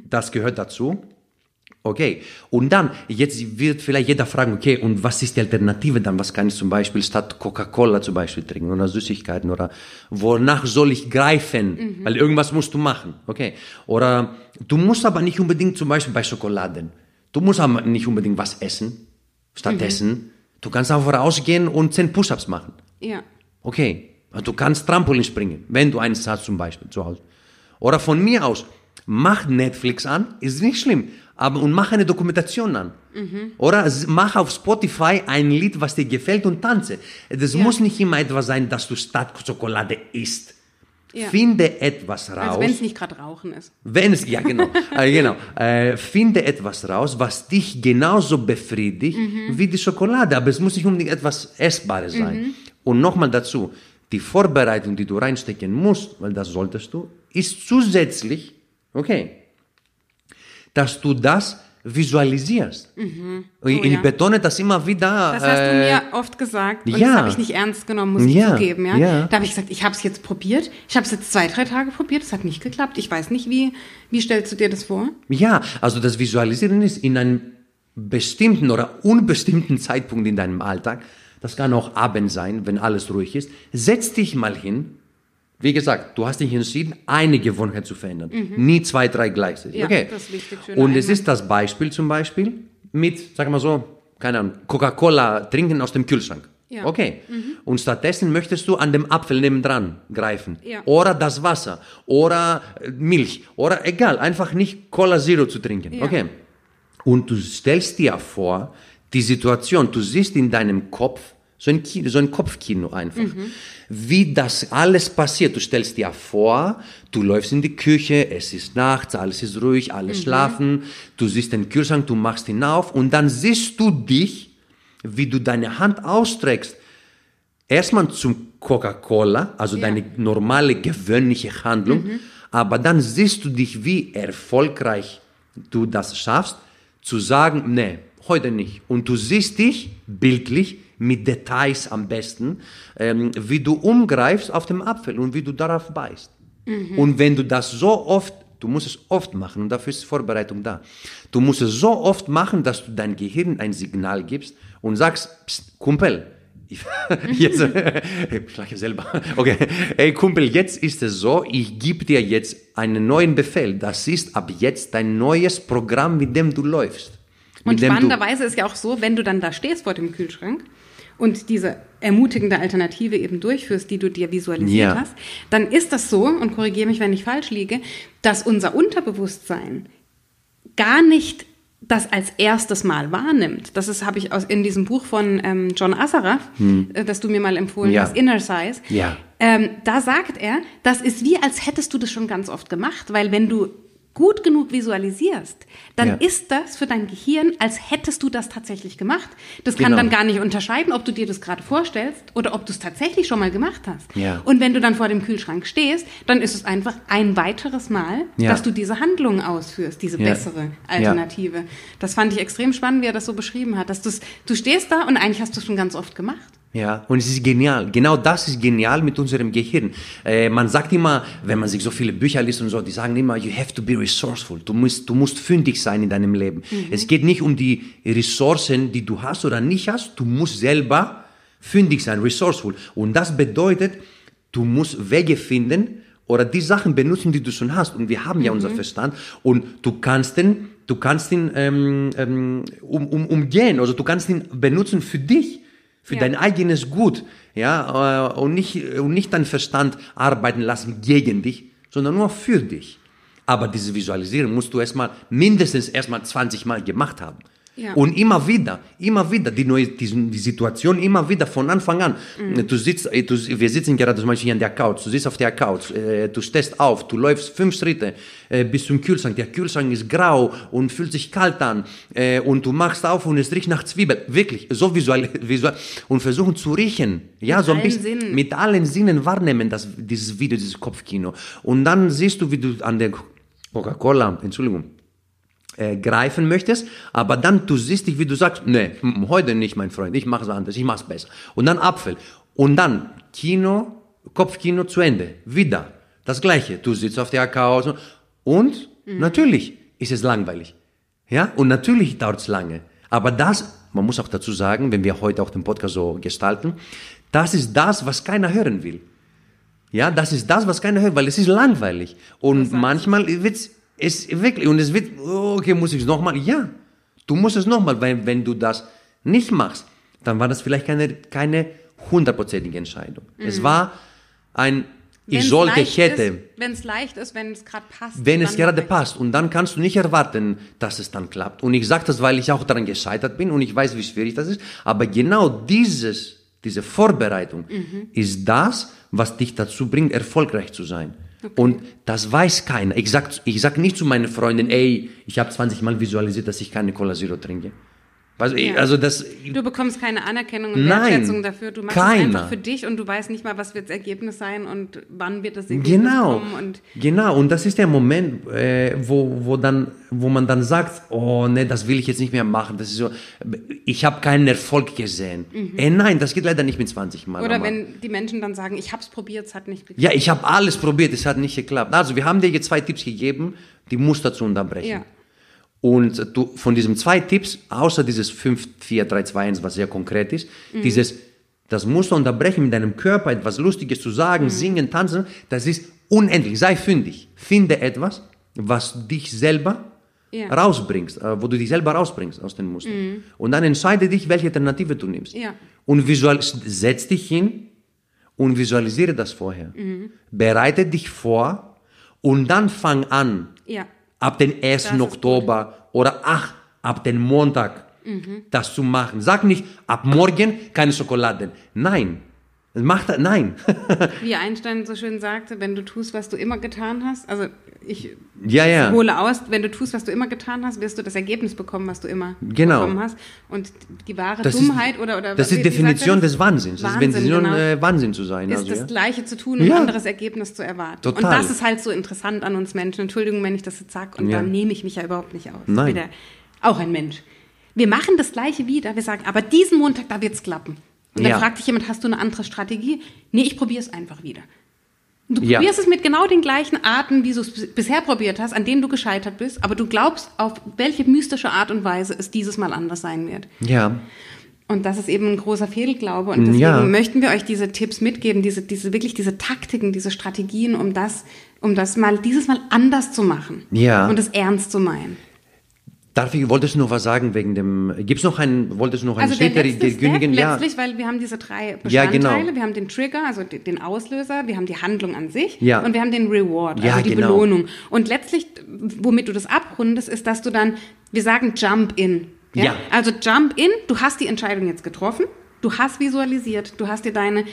das gehört dazu. Okay. Und dann, jetzt wird vielleicht jeder fragen, okay, und was ist die Alternative dann? Was kann ich zum Beispiel statt Coca-Cola zum Beispiel trinken oder Süßigkeiten oder wonach soll ich greifen? Weil irgendwas musst du machen. Okay. Oder du musst aber nicht unbedingt zum Beispiel bei Schokoladen. Du musst aber nicht unbedingt was essen. Stattdessen, du kannst einfach rausgehen und 10 Push-Ups machen. Ja. Okay, du kannst Trampolin springen, wenn du eins hast zum Beispiel zu Hause. Oder von mir aus, mach Netflix an, ist nicht schlimm, aber und mach eine Dokumentation an. Oder s- mach auf Spotify ein Lied, was dir gefällt und tanze. Das Ja. muss nicht immer etwas sein, dass du statt Schokolade isst. Ja. Finde etwas raus. Also wenn es nicht gerade Rauchen ist. Wenn es, ja genau, äh, genau. Äh, finde etwas raus, was dich genauso befriedigt wie die Schokolade, aber es muss nicht unbedingt etwas Essbares sein. Und nochmal dazu, die Vorbereitung, die du reinstecken musst, weil das solltest du, ist zusätzlich, okay, dass du das visualisierst. Mhm. Oh, ich, ja. betone das immer wieder. Das hast du äh, mir oft gesagt und ja. das habe ich nicht ernst genommen, muss ich Ja, zugeben. Ja? ja. Da habe ich gesagt, ich habe es jetzt probiert. Ich habe es jetzt zwei, drei Tage probiert, es hat nicht geklappt. Ich weiß nicht, wie, wie stellst du dir das vor? Ja, also das Visualisieren ist in einem bestimmten oder unbestimmten Zeitpunkt in deinem Alltag, das kann auch Abend sein, wenn alles ruhig ist, setz dich mal hin. Wie gesagt, du hast dich entschieden, eine Gewohnheit zu verändern. Nie zwei, drei gleichzeitig. Ja, okay. Und es ist das Beispiel zum Beispiel mit, sag mal so, keine Ahnung, Coca-Cola trinken aus dem Kühlschrank. Ja. Okay. Und stattdessen möchtest du an dem Apfel nebendran greifen. Ja. Oder das Wasser. Oder äh, Milch. Oder egal, einfach nicht Cola Zero zu trinken. Ja. Okay. Und du stellst dir vor, die Situation, du siehst in deinem Kopf, so ein, Kino, so ein Kopfkino einfach, wie das alles passiert. Du stellst dir vor, du läufst in die Küche, es ist nachts, alles ist ruhig, alle schlafen, du siehst den Kühlschrank, du machst ihn auf und dann siehst du dich, wie du deine Hand ausstreckst, erstmal zum Coca-Cola, also Ja. deine normale, gewöhnliche Handlung, aber dann siehst du dich, wie erfolgreich du das schaffst, zu sagen, nee, heute nicht. Und du siehst dich bildlich mit Details am besten, ähm, wie du umgreifst auf dem Apfel und wie du darauf beißt. Und wenn du das so oft, du musst es oft machen und dafür ist Vorbereitung da. Du musst es so oft machen, dass du dein Gehirn ein Signal gibst und sagst, Psst, Kumpel, ich, jetzt, ich lache selber. Okay, ey Kumpel, jetzt ist es so, ich gebe dir jetzt einen neuen Befehl. Das ist ab jetzt dein neues Programm, mit dem du läufst. Und spannenderweise ist ja auch so, wenn du dann da stehst vor dem Kühlschrank und diese ermutigende Alternative eben durchführst, die du dir visualisiert Ja. hast, dann ist das so, und korrigiere mich, wenn ich falsch liege, dass unser Unterbewusstsein gar nicht das als erstes Mal wahrnimmt. Das ist, habe ich aus, in diesem Buch von ähm, John Assaraf, äh, das du mir mal empfohlen Hm. Ja. hast, Inner Size. Ja. Ähm, da sagt er, das ist wie, als hättest du das schon ganz oft gemacht, weil wenn du gut genug visualisierst, dann Ja. ist das für dein Gehirn, als hättest du das tatsächlich gemacht. Das kann Genau. dann gar nicht unterscheiden, ob du dir das gerade vorstellst oder ob du es tatsächlich schon mal gemacht hast. Ja. Und wenn du dann vor dem Kühlschrank stehst, dann ist es einfach ein weiteres Mal, Ja. dass du diese Handlung ausführst, diese bessere Alternative. Das fand ich extrem spannend, wie er das so beschrieben hat. Dass du stehst da und eigentlich hast du es schon ganz oft gemacht. Ja, und es ist genial. Genau das ist genial mit unserem Gehirn. Äh, man sagt immer, wenn man sich so viele Bücher liest und so, die sagen immer, you have to be resourceful. Du musst, du musst fündig sein in deinem Leben. Es geht nicht um die Ressourcen, die du hast oder nicht hast. Du musst selber fündig sein, resourceful. Und das bedeutet, du musst Wege finden oder die Sachen benutzen, die du schon hast. Und wir haben ja unser Verstand und du kannst den, du kannst ihn ähm, ähm, um, um, umgehen. Also du kannst ihn benutzen für dich für Ja. dein eigenes Gut, ja, äh, und nicht, und nicht deinen Verstand arbeiten lassen gegen dich, sondern nur für dich. Aber diese Visualisierung musst du erstmal mindestens erstmal 20 Mal gemacht haben. Ja. Und immer wieder, immer wieder, die, neue, die, die Situation immer wieder von Anfang an. Du sitzt, äh, du, wir sitzen gerade zum Beispiel hier an der Couch, du sitzt auf der Couch, äh, du stehst auf, du läufst fünf Schritte äh, bis zum Kühlschrank. Der Kühlschrank ist grau und fühlt sich kalt an äh, und du machst auf und es riecht nach Zwiebel. Wirklich, so visual, visual und versuchen zu riechen. Ja, Mit so ein allen bisschen Sinnen. mit allen Sinnen wahrnehmen, das, dieses Video, dieses Kopfkino. Und dann siehst du, wie du an der Coca-Cola, Entschuldigung, äh, greifen möchtest, aber dann du siehst dich, wie du sagst, nee, heute nicht, mein Freund, ich mache es anders, ich mache es besser. Und dann Apfel. Und dann Kino, Kopfkino zu Ende. Wieder das Gleiche. Du sitzt auf der Couch und natürlich ist es langweilig. Ja, und natürlich dauert es lange. Aber das, man muss auch dazu sagen, wenn wir heute auch den Podcast so gestalten, das ist das, was keiner hören will. Ja, das ist das, was keiner hört, weil es ist langweilig. Und manchmal wird es wirklich, und es wird, okay, muss ich es nochmal? Ja, du musst es nochmal, weil wenn du das nicht machst, dann war das vielleicht keine, keine hundertprozentige Entscheidung. Es war ein, ich Wenn's sollte, ich hätte. Wenn es leicht ist, wenn es gerade passt. Wenn es gerade passt. Und dann kannst du nicht erwarten, dass es dann klappt. Und ich sage das, weil ich auch daran gescheitert bin und ich weiß, wie schwierig das ist. Aber genau dieses, diese Vorbereitung Mhm. ist das, was dich dazu bringt, erfolgreich zu sein. Und das weiß keiner. Ich sag, ich sag nicht zu meinen Freunden, ey, ich habe 20 Mal visualisiert, dass ich keine Cola Zero trinke. Also, Ja. also das, Du bekommst keine Anerkennung und Nein, Wertschätzung dafür. Du machst es keiner. einfach für dich und du weißt nicht mal, was wird das Ergebnis sein und wann wird das Ergebnis Genau, kommen. Und genau. Und das ist der Moment, äh, wo, wo, dann, wo man dann sagt, oh nee, das will ich jetzt nicht mehr machen. Das ist so, ich habe keinen Erfolg gesehen. Äh, nein, das geht leider nicht mit 20 Mal. Mhm. oder wenn die Menschen dann sagen, ich habe es probiert, es hat nicht geklappt. Ja, ich habe alles probiert, es hat nicht geklappt. Also wir haben dir jetzt zwei Tipps gegeben, die Muster zu unterbrechen. Ja. Und du, von diesen zwei Tipps, außer dieses 5, 4, 3, 2, 1, was sehr konkret ist, Mhm. dieses, das Muster unterbrechen mit deinem Körper, etwas Lustiges zu Mhm. sagen, singen, tanzen, das ist unendlich. Sei fündig. Finde etwas, was dich selber Ja. rausbringst, äh, wo du dich selber rausbringst aus den Mustern. Und dann entscheide dich, welche Alternative du nimmst. Mhm. Ja. Und visual, setz dich hin und visualisiere das vorher. Mhm. Bereite dich vor und dann fang an, Ja. Ab den 1. Das Oktober oder ach, ab den Montag Mhm. das zu machen. Sag nicht, ab morgen keine Schokolade. Nein. Mach das, nein. Wie Einstein so schön sagte, wenn du tust, was du immer getan hast, also ich ja, ja. hole aus, wenn du tust, was du immer getan hast, wirst du das Ergebnis bekommen, was du immer Genau. bekommen hast. Und die wahre Das Dummheit ist, oder oder das ist er Definition des Wahnsinns. Das ist Wahnsinn, Definition, genau. äh, Wahnsinn zu sein. ist also, das ja. Gleiche zu tun, um Ja. ein anderes Ergebnis zu erwarten. Total. Und das ist halt so interessant an uns Menschen. Entschuldigung, wenn ich das jetzt sage, und Ja. da nehme ich mich ja überhaupt nicht aus. Nein. Ich bin ja auch ein Mensch. Wir machen das Gleiche wieder. Wir sagen, aber diesen Montag, da wird's klappen. Und dann Ja. fragt dich jemand, hast du eine andere Strategie? Nee, ich probiere es einfach wieder. Du Ja. probierst es mit genau den gleichen Arten, wie du es bis- bisher probiert hast, an denen du gescheitert bist, aber du glaubst, auf welche mystische Art und Weise es dieses Mal anders sein wird. ja. Und das ist eben ein großer Fehlglaube. Und deswegen Ja. möchten wir euch diese Tipps mitgeben, diese, diese, wirklich diese Taktiken, diese Strategien, um das, um das mal, dieses Mal anders zu machen. Ja. Und es ernst zu meinen. Darf ich, wolltest du noch was sagen wegen dem, gibt's noch einen, wolltest du noch einen Also der Schritt der, der Step, Königin? Ja. letztlich, weil wir haben diese drei Ja, Bestandteile. genau. Wir haben den Trigger, also de- den Auslöser, wir haben die Handlung an sich Ja. und wir haben den Reward, Ja, also die genau. Belohnung. Und letztlich, womit du das abrundest, ist, dass du dann, wir sagen Jump in. Ja. Also Jump in, du hast die Entscheidung jetzt getroffen, du hast visualisiert, du hast dir deine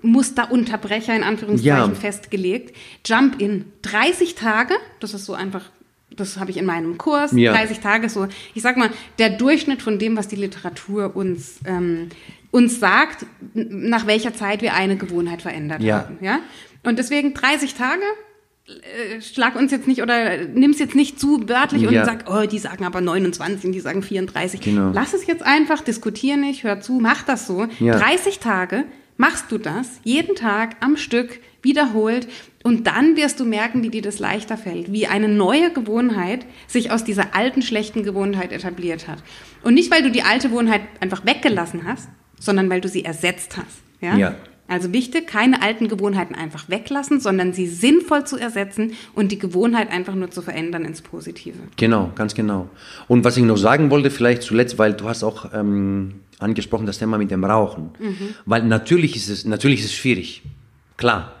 Musterunterbrecher in Anführungszeichen Ja. festgelegt. Jump in 30 Tage, das ist so einfach, das habe ich in meinem Kurs, Ja. 30 Tage so, ich sag mal, der Durchschnitt von dem, was die Literatur uns, ähm, uns sagt, nach welcher Zeit wir eine Gewohnheit verändert Ja. haben. Ja? Und deswegen 30 Tage, äh, schlag uns jetzt nicht oder nimm's jetzt nicht zu wörtlich Ja. und sag, oh, die sagen aber 29 und die sagen 34. Genau. Lass es jetzt einfach, diskutier nicht, hör zu, mach das so. Ja. 30 Tage machst du das, jeden Tag am Stück, wiederholt und dann wirst du merken, wie dir das leichter fällt, wie eine neue Gewohnheit sich aus dieser alten schlechten Gewohnheit etabliert hat. Und nicht, weil du die alte Gewohnheit einfach weggelassen hast, sondern weil du sie ersetzt hast. Ja? Ja. Also wichtig, keine alten Gewohnheiten einfach weglassen, sondern sie sinnvoll zu ersetzen und die Gewohnheit einfach nur zu verändern ins Positive. Genau, ganz genau. Und was ich noch sagen wollte, vielleicht zuletzt, weil du hast auch ähm, angesprochen das Thema mit dem Rauchen. Weil natürlich ist es, natürlich ist es schwierig. Klar.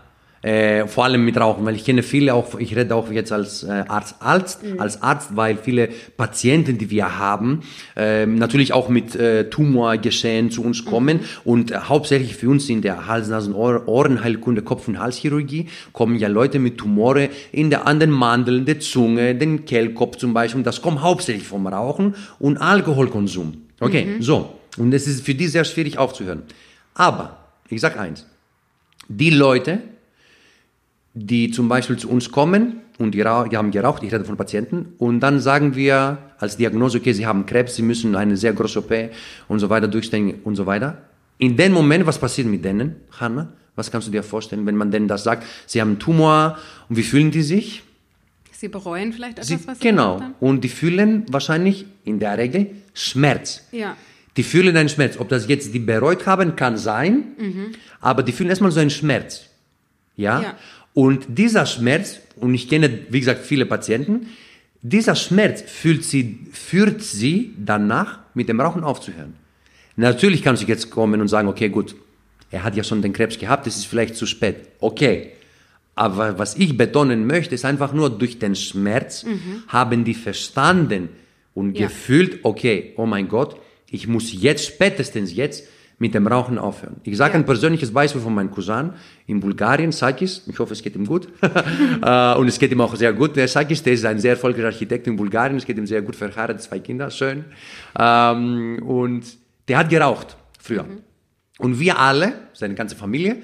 Äh, vor allem mit Rauchen, weil ich kenne viele auch, ich rede auch jetzt als äh, Arzt, Arzt, als Arzt, weil viele Patienten, die wir haben, äh, natürlich auch mit äh, Tumorgeschehen zu uns kommen und äh, hauptsächlich für uns in der Hals-, Nasen-, Ohr Ohrenheilkunde, Kopf- und Halschirurgie kommen ja Leute mit Tumore in der, an den Mandeln, der Zunge, den Kehlkopf zum Beispiel. Und das kommt hauptsächlich vom Rauchen und Alkoholkonsum. Okay, so. Und es ist für die sehr schwierig aufzuhören. Aber, ich sag eins, die Leute, die zum Beispiel zu uns kommen und die, die haben geraucht, ich rede von Patienten, und dann sagen wir als Diagnose, okay, sie haben Krebs, sie müssen eine sehr große OP und so weiter durchstehen und so weiter. In dem Moment, was passiert mit denen, Hanna? Was kannst du dir vorstellen, wenn man denen das sagt? Sie haben einen Tumor und wie fühlen die sich? Sie bereuen vielleicht etwas, Sie, was sie genau. Und die fühlen wahrscheinlich in der Regel Schmerz. Ja. Die fühlen einen Schmerz. Ob das jetzt die bereut haben, kann sein, aber die fühlen erstmal so einen Schmerz. Ja? Ja. Und dieser Schmerz, und ich kenne, wie gesagt, viele Patienten, dieser Schmerz fühlt sie, führt sie danach, mit dem Rauchen aufzuhören. Natürlich kannst du jetzt kommen und sagen, okay, gut, er hat ja schon den Krebs gehabt, es ist vielleicht zu spät. Okay. Aber was ich betonen möchte, ist einfach nur, durch den Schmerz haben die verstanden und Ja. gefühlt, okay, oh mein Gott, ich muss jetzt, spätestens jetzt, mit dem Rauchen aufhören. Ich sage Ja. ein persönliches Beispiel von meinem Cousin in Bulgarien, Sakis. Ich hoffe, es geht ihm gut. Äh, und es geht ihm auch sehr gut. Der Sakis, der ist ein sehr erfolgreicher Architekt in Bulgarien. Es geht ihm sehr gut verheiratet, zwei Kinder, schön. Ähm, und der hat geraucht früher. Und wir alle, seine ganze Familie,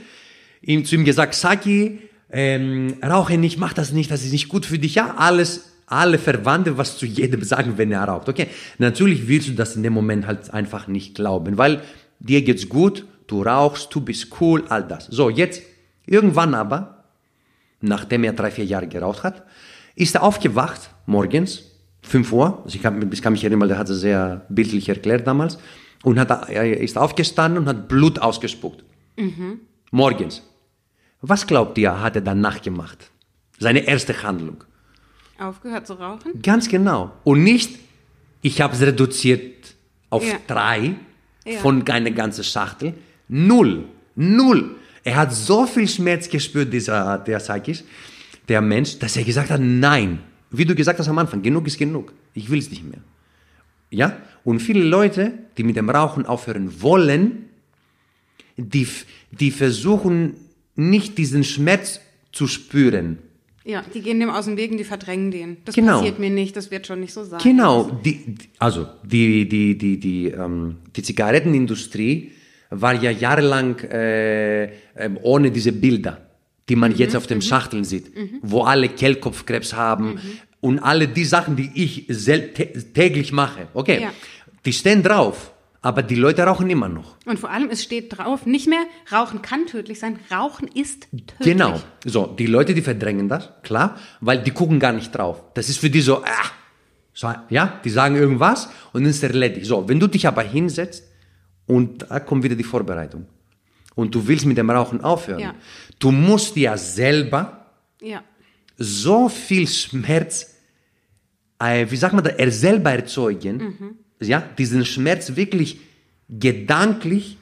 ihm zu ihm gesagt, Saki, ähm, rauche nicht, mach das nicht, das ist nicht gut für dich. Ja, alles, alle Verwandte, was zu jedem sagen, wenn er raucht. Okay, natürlich willst du das in dem Moment halt einfach nicht glauben, weil dir geht's gut, du rauchst, du bist cool, all das. So, jetzt, irgendwann aber, nachdem er drei, vier Jahre geraucht hat, ist er aufgewacht, morgens, 5 Uhr, also ich kann, ich kann mich erinnern, weil der hat es sehr bildlich erklärt damals, und hat, er ist aufgestanden und hat Blut ausgespuckt. Morgens. Was glaubt ihr, hat er danach gemacht? Seine erste Handlung. Aufgehört zu rauchen? Ganz genau. Und nicht, ich habe es reduziert auf Ja. drei Ja. von einer ganzen Schachtel. Null. Null. Er hat so viel Schmerz gespürt, dieser, der Sakis, der Mensch, dass er gesagt hat, nein. Wie du gesagt hast am Anfang, genug ist genug. Ich will es nicht mehr. Ja? Und viele Leute, die mit dem Rauchen aufhören wollen, die, die versuchen nicht diesen Schmerz zu spüren. Ja, die gehen dem aus dem Weg und die verdrängen den. Das Genau. passiert mir nicht, das wird schon nicht so sein. Genau, die, also die, die, die, die, ähm, die Zigarettenindustrie war ja jahrelang äh, ähm, ohne diese Bilder, die man jetzt auf den Schachteln sieht, wo alle Kehlkopfkrebs haben und alle die Sachen, die ich tä- täglich mache. Okay, Ja. die stehen drauf, aber die Leute rauchen immer noch. Und vor allem, es steht drauf, nicht mehr, Rauchen kann tödlich sein, Rauchen ist tödlich. Genau. So, die Leute, die verdrängen das, klar, weil die gucken gar nicht drauf. Das ist für die so, ah, so ja, die sagen irgendwas und dann ist erledigt. So, wenn du dich aber hinsetzt und da kommt wieder die Vorbereitung und du willst mit dem Rauchen aufhören, Ja. du musst ja selber Ja, so viel Schmerz, äh, wie sagt man das, er selber erzeugen, ja, diesen Schmerz wirklich gedanklich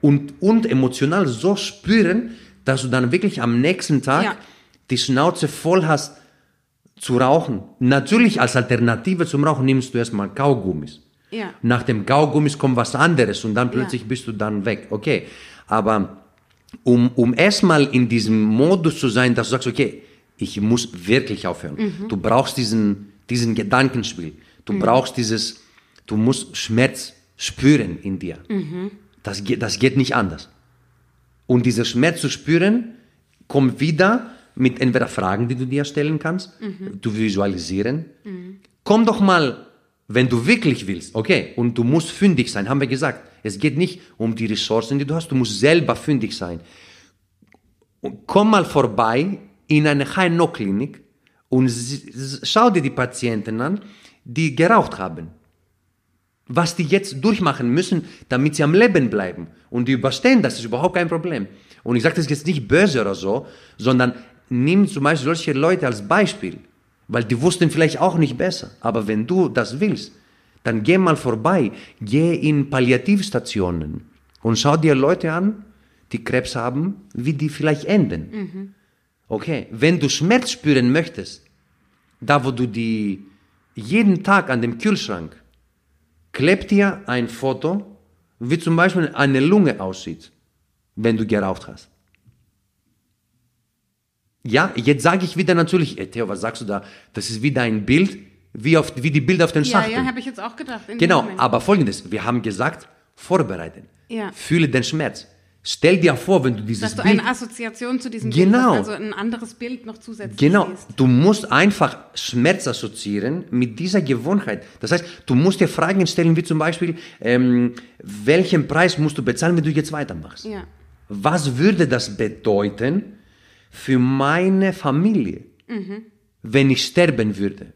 und, und emotional so spüren, dass du dann wirklich am nächsten Tag Ja. die Schnauze voll hast zu rauchen. Natürlich als Alternative zum Rauchen nimmst du erstmal Kaugummis. Ja. Nach dem Kaugummis kommt was anderes und dann plötzlich bist du dann weg. Okay, aber um, um erstmal in diesem Modus zu sein, dass du sagst, okay, ich muss wirklich aufhören. Du brauchst diesen, diesen Gedankenspiel. Du brauchst dieses, du musst Schmerz spüren in dir. Das, geht, das geht nicht anders. Und dieser Schmerz zu spüren, kommt wieder mit entweder Fragen, die du dir stellen kannst, du visualisieren. Komm doch mal, wenn du wirklich willst, okay, und du musst fündig sein, haben wir gesagt. Es geht nicht um die Ressourcen, die du hast, du musst selber fündig sein. Und komm mal vorbei in eine HNO-Klinik und schau dir die Patienten an, die geraucht haben was die jetzt durchmachen müssen, damit sie am Leben bleiben. Und die überstehen, das ist überhaupt kein Problem. Und ich sage das jetzt nicht böse oder so, sondern nimm zum Beispiel solche Leute als Beispiel, weil die wussten vielleicht auch nicht besser. Aber wenn du das willst, dann geh mal vorbei, geh in Palliativstationen und schau dir Leute an, die Krebs haben, wie die vielleicht enden. Okay, wenn du Schmerz spüren möchtest, da wo du die jeden Tag an dem Kühlschrank klebt dir ein Foto, wie zum Beispiel eine Lunge aussieht, wenn du geraucht hast. Ja, jetzt sage ich wieder natürlich, äh, Theo, was sagst du da? Das ist wieder ein Bild, wie, auf, wie die Bilder auf den ja, Schachteln. ja habe ich jetzt auch gedacht. Genau, aber folgendes, wir haben gesagt, vorbereiten. Ja. Fühle den Schmerz. Stell dir vor, wenn du dieses Dass du Bild... eine Assoziation zu diesem Genau. Bild hast, also ein anderes Bild noch zusätzlich Genau, siehst. du musst einfach Schmerz assoziieren mit dieser Gewohnheit. Das heißt, du musst dir Fragen stellen, wie zum Beispiel, ähm, welchen Preis musst du bezahlen, wenn du jetzt weitermachst? Ja. Was würde das bedeuten für meine Familie, Mhm. wenn ich sterben würde?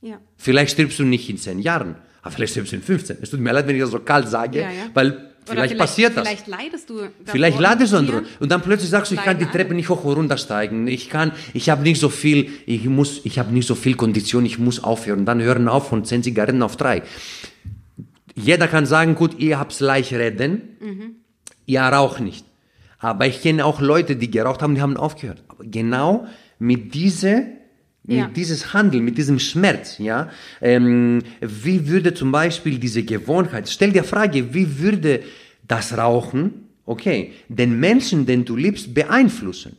Ja. Vielleicht stirbst du nicht in zehn Jahren, aber vielleicht stirbst du in 15. Es tut mir leid, wenn ich das so kalt sage, Ja, weil Oder vielleicht, passiert das. Vielleicht leidest du. Vielleicht ladest du an und dann plötzlich sagst du, ich kann die Treppe nicht hoch und runter steigen. Ich kann, ich habe nicht so viel, ich muss, ich habe nicht so viel Kondition, ich muss aufhören. Dann hören auf von 10 Zigaretten auf drei. Jeder kann sagen, gut, ihr habt's leicht reden, Mhm. ihr raucht nicht. Aber ich kenne auch Leute, die geraucht haben, die haben aufgehört. Aber genau mit diese mit Ja. dieses Handeln, mit diesem Schmerz, ja, ähm, wie würde zum Beispiel diese Gewohnheit, stell dir Frage, wie würde das Rauchen, okay, den Menschen, den du liebst, beeinflussen.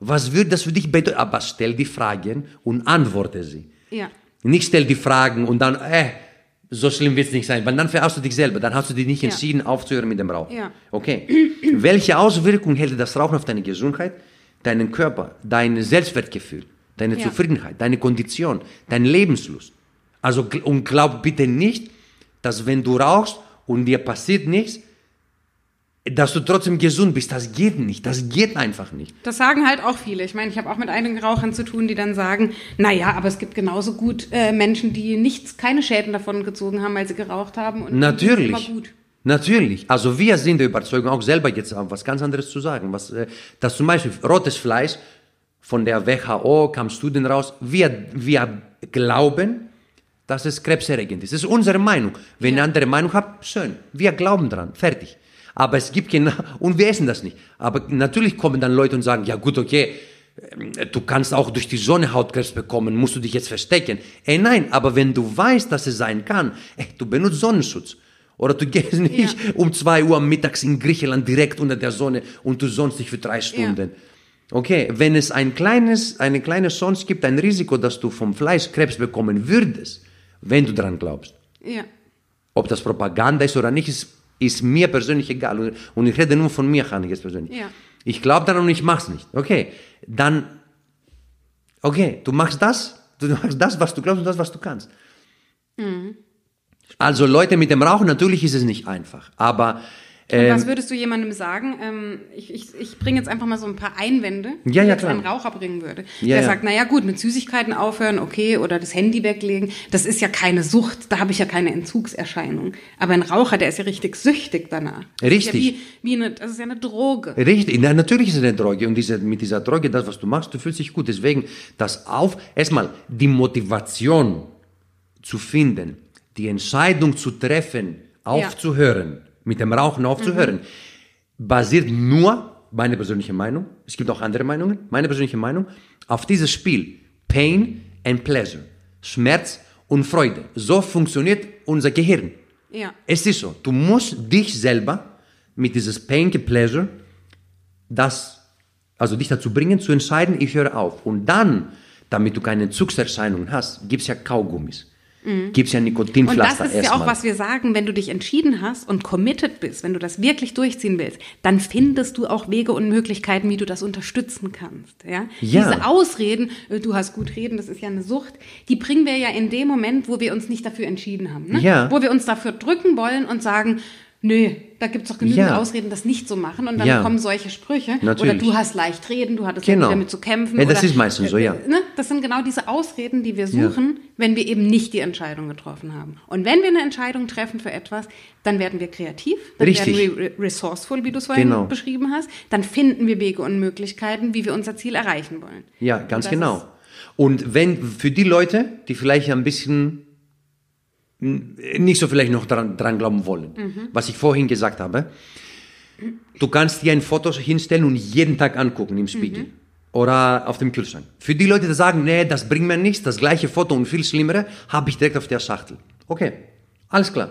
Was würde das für dich bedeuten? Aber stell die Fragen und antworte sie. Ja. Nicht stell die Fragen und dann, äh, so schlimm wird es nicht sein, weil dann verarschst du dich selber, dann hast du dich nicht Ja. entschieden, aufzuhören mit dem Rauchen. Ja. Okay. Welche Auswirkungen hält das Rauchen auf deine Gesundheit, deinen Körper, dein Selbstwertgefühl, deine Ja. Zufriedenheit, deine Kondition, deine Lebenslust? Also, und glaub bitte nicht, dass wenn du rauchst und dir passiert nichts, dass du trotzdem gesund bist. Das geht nicht. Das geht einfach nicht. Das sagen halt auch viele. Ich meine, ich habe auch mit einigen Rauchern zu tun, die dann sagen, naja, aber es gibt genauso gut äh, Menschen, die nichts, keine Schäden davon gezogen haben, weil sie geraucht haben. Und Natürlich. Immer gut. Natürlich. Also wir sind der Überzeugung, auch selber jetzt auch was ganz anderes zu sagen. Was, äh, dass zum Beispiel rotes Fleisch von der WHO kam Studien raus. Wir, wir glauben, dass es krebserregend ist. Das ist unsere Meinung. Wenn ihr eine andere Meinung habt, schön. Wir glauben dran. Fertig. Aber es gibt genau, und wir essen das nicht. Aber natürlich kommen dann Leute und sagen, ja gut, okay, ähm, du kannst auch durch die Sonne Hautkrebs bekommen, musst du dich jetzt verstecken. Ey, nein, aber wenn du weißt, dass es sein kann, ey, du benutzt Sonnenschutz. Oder du gehst nicht um zwei Uhr mittags in Griechenland direkt unter der Sonne und du sonst dich für drei Stunden. Okay, wenn es ein kleines, eine kleine Chance gibt, ein Risiko, dass du vom Fleisch Krebs bekommen würdest, wenn du daran glaubst. Ja. Ob das Propaganda ist oder nicht, ist, ist mir persönlich egal. Und- ich rede nur von mir, Hanni, jetzt persönlich. Ja. Ich glaube daran und ich mach's nicht. Okay, dann, okay, du machst das, du machst das, was du glaubst und das, was du kannst. Mhm. Also Leute mit dem Rauchen, natürlich ist es nicht einfach, aber ähm, Was würdest du jemandem sagen? Ähm, ich ich, ich bringe jetzt einfach mal so ein paar Einwände, Ja, die ja, jetzt klar. ein Raucher bringen würde. Ja, der ja. sagt, naja gut, mit Süßigkeiten aufhören, okay, oder das Handy weglegen, das ist ja keine Sucht, da habe ich ja keine Entzugserscheinung. Aber ein Raucher, der ist ja richtig süchtig danach. Das Richtig. Ist ja wie, wie eine, das ist ja eine Droge. Richtig, na, natürlich ist es eine Droge und diese, mit dieser Droge, das, was du machst, du fühlst dich gut. Deswegen, das auf, erstmal die Motivation zu finden, die Entscheidung zu treffen, aufzuhören, mit dem Rauchen aufzuhören, basiert nur, meine persönliche Meinung, es gibt auch andere Meinungen, meine persönliche Meinung, auf dieses Spiel. Pain and Pleasure. Schmerz und Freude. So funktioniert unser Gehirn. Ja. Es ist so. Du musst dich selber mit dieses Pain and Pleasure, das, also dich dazu bringen, zu entscheiden, ich höre auf. Und dann, damit du keine Entzugserscheinungen hast, gibt's ja Kaugummis. Gibt's ja Und Nikotinpflaster das ist ja auch, was wir sagen, wenn du dich entschieden hast und committed bist, wenn du das wirklich durchziehen willst, dann findest du auch Wege und Möglichkeiten, wie du das unterstützen kannst. Ja? Ja. Diese Ausreden, äh, du hast gut reden, das ist ja eine Sucht, die bringen wir ja in dem Moment, wo wir uns nicht dafür entschieden haben. Ne? Ja. Wo wir uns dafür drücken wollen und sagen, nö, da gibt's doch genügend Ja. Ausreden, das nicht zu machen. Und dann Ja. kommen solche Sprüche. Oder Natürlich. du hast leicht reden, du hattest Genau. damit zu kämpfen. Ja, das oder, ist meistens so, ja. äh, Ne? Das sind genau diese Ausreden, die wir suchen, wenn wir eben nicht die Entscheidung getroffen haben. Und wenn wir eine Entscheidung treffen für etwas, dann werden wir kreativ, dann Richtig. werden wir re- resourceful, wie du es vorhin Genau. beschrieben hast, dann finden wir Wege und Möglichkeiten, wie wir unser Ziel erreichen wollen. Ja, ganz genau. Und wenn für die Leute, die vielleicht ein bisschen nicht so vielleicht noch dran, dran glauben wollen, Mhm. was ich vorhin gesagt habe, du kannst dir ein Foto hinstellen und jeden Tag angucken im Spiegel Mhm. oder auf dem Kühlschrank. Für die Leute, die sagen, nee, das bringt mir nichts, das gleiche Foto und viel schlimmere, habe ich direkt auf der Schachtel. Okay, alles klar.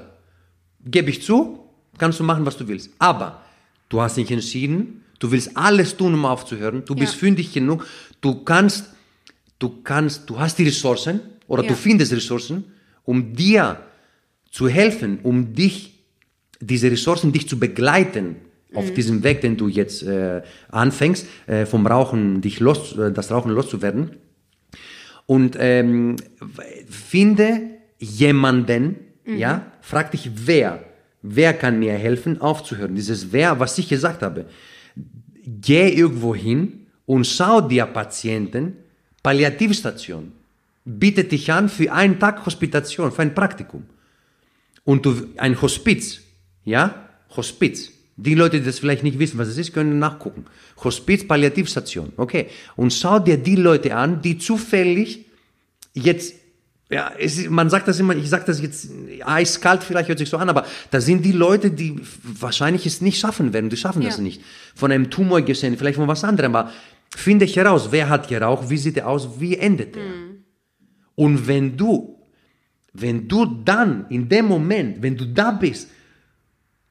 Gebe ich zu, kannst du machen, was du willst. Aber du hast dich entschieden, du willst alles tun, um aufzuhören, du bist Ja. fündig genug, du kannst, du kannst, du hast die Ressourcen oder Ja. du findest Ressourcen, um dir zu helfen, um dich, diese Ressourcen, dich zu begleiten Mhm. auf diesem Weg, den du jetzt äh, anfängst, äh, vom Rauchen, dich los, äh, das Rauchen loszuwerden. Und ähm, finde jemanden, ja, frag dich, wer, wer kann mir helfen, aufzuhören. Dieses Wer, was ich gesagt habe. Geh irgendwo hin und schau dir Patienten, Palliativstation, bietet dich an für einen Tag Hospitation, für ein Praktikum. Und du, ein Hospiz, ja, Hospiz. Die Leute, die das vielleicht nicht wissen, was es ist, können nachgucken. Hospiz, Palliativstation, okay. Und schau dir die Leute an, die zufällig jetzt, ja, es man sagt das immer, ich sage das jetzt eiskalt, vielleicht hört sich so an, aber das sind die Leute, die wahrscheinlich es nicht schaffen werden, die schaffen das Ja. nicht. Von einem Tumor gesehen, vielleicht von was anderem, aber finde heraus, wer hat geraucht, wie sieht er aus, wie endet er. Und wenn du, wenn du dann in dem Moment, wenn du da bist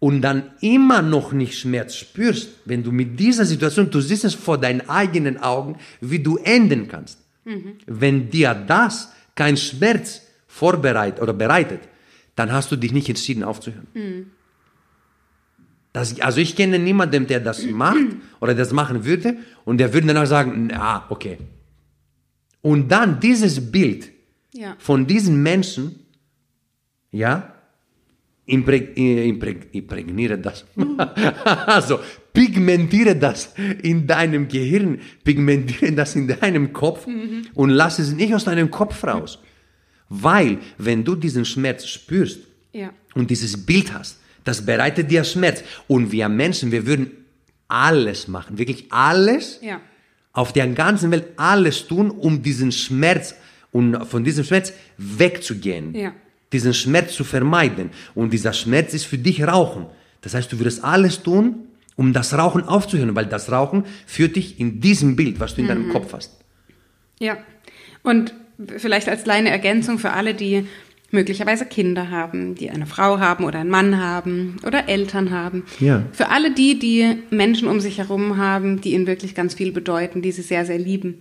und dann immer noch nicht Schmerz spürst, wenn du mit dieser Situation, du siehst es vor deinen eigenen Augen, wie du enden kannst. Wenn dir das kein Schmerz vorbereitet oder bereitet, dann hast du dich nicht entschieden aufzuhören. Das, also ich kenne niemanden, der das macht oder das machen würde und der würde danach sagen, na, okay. Und dann dieses Bild Ja. von diesen Menschen, ja, impreg, äh, impreg, imprägniere das, also pigmentiere das in deinem Gehirn, pigmentiere das in deinem Kopf und lass es nicht aus deinem Kopf raus. Weil, wenn du diesen Schmerz spürst Ja. und dieses Bild hast, das bereitet dir Schmerz. Und wir Menschen, wir würden alles machen, wirklich alles Ja. auf der ganzen Welt alles tun, um diesen Schmerz und von diesem Schmerz wegzugehen. Ja. Diesen Schmerz zu vermeiden. Und dieser Schmerz ist für dich Rauchen. Das heißt, du würdest alles tun, um das Rauchen aufzuhören, weil das Rauchen führt dich in diesem Bild, was du in deinem Kopf hast. Ja. Und vielleicht als kleine Ergänzung für alle, die möglicherweise Kinder haben, die eine Frau haben oder einen Mann haben oder Eltern haben. Ja. Für alle die, die Menschen um sich herum haben, die ihnen wirklich ganz viel bedeuten, die sie sehr, sehr lieben,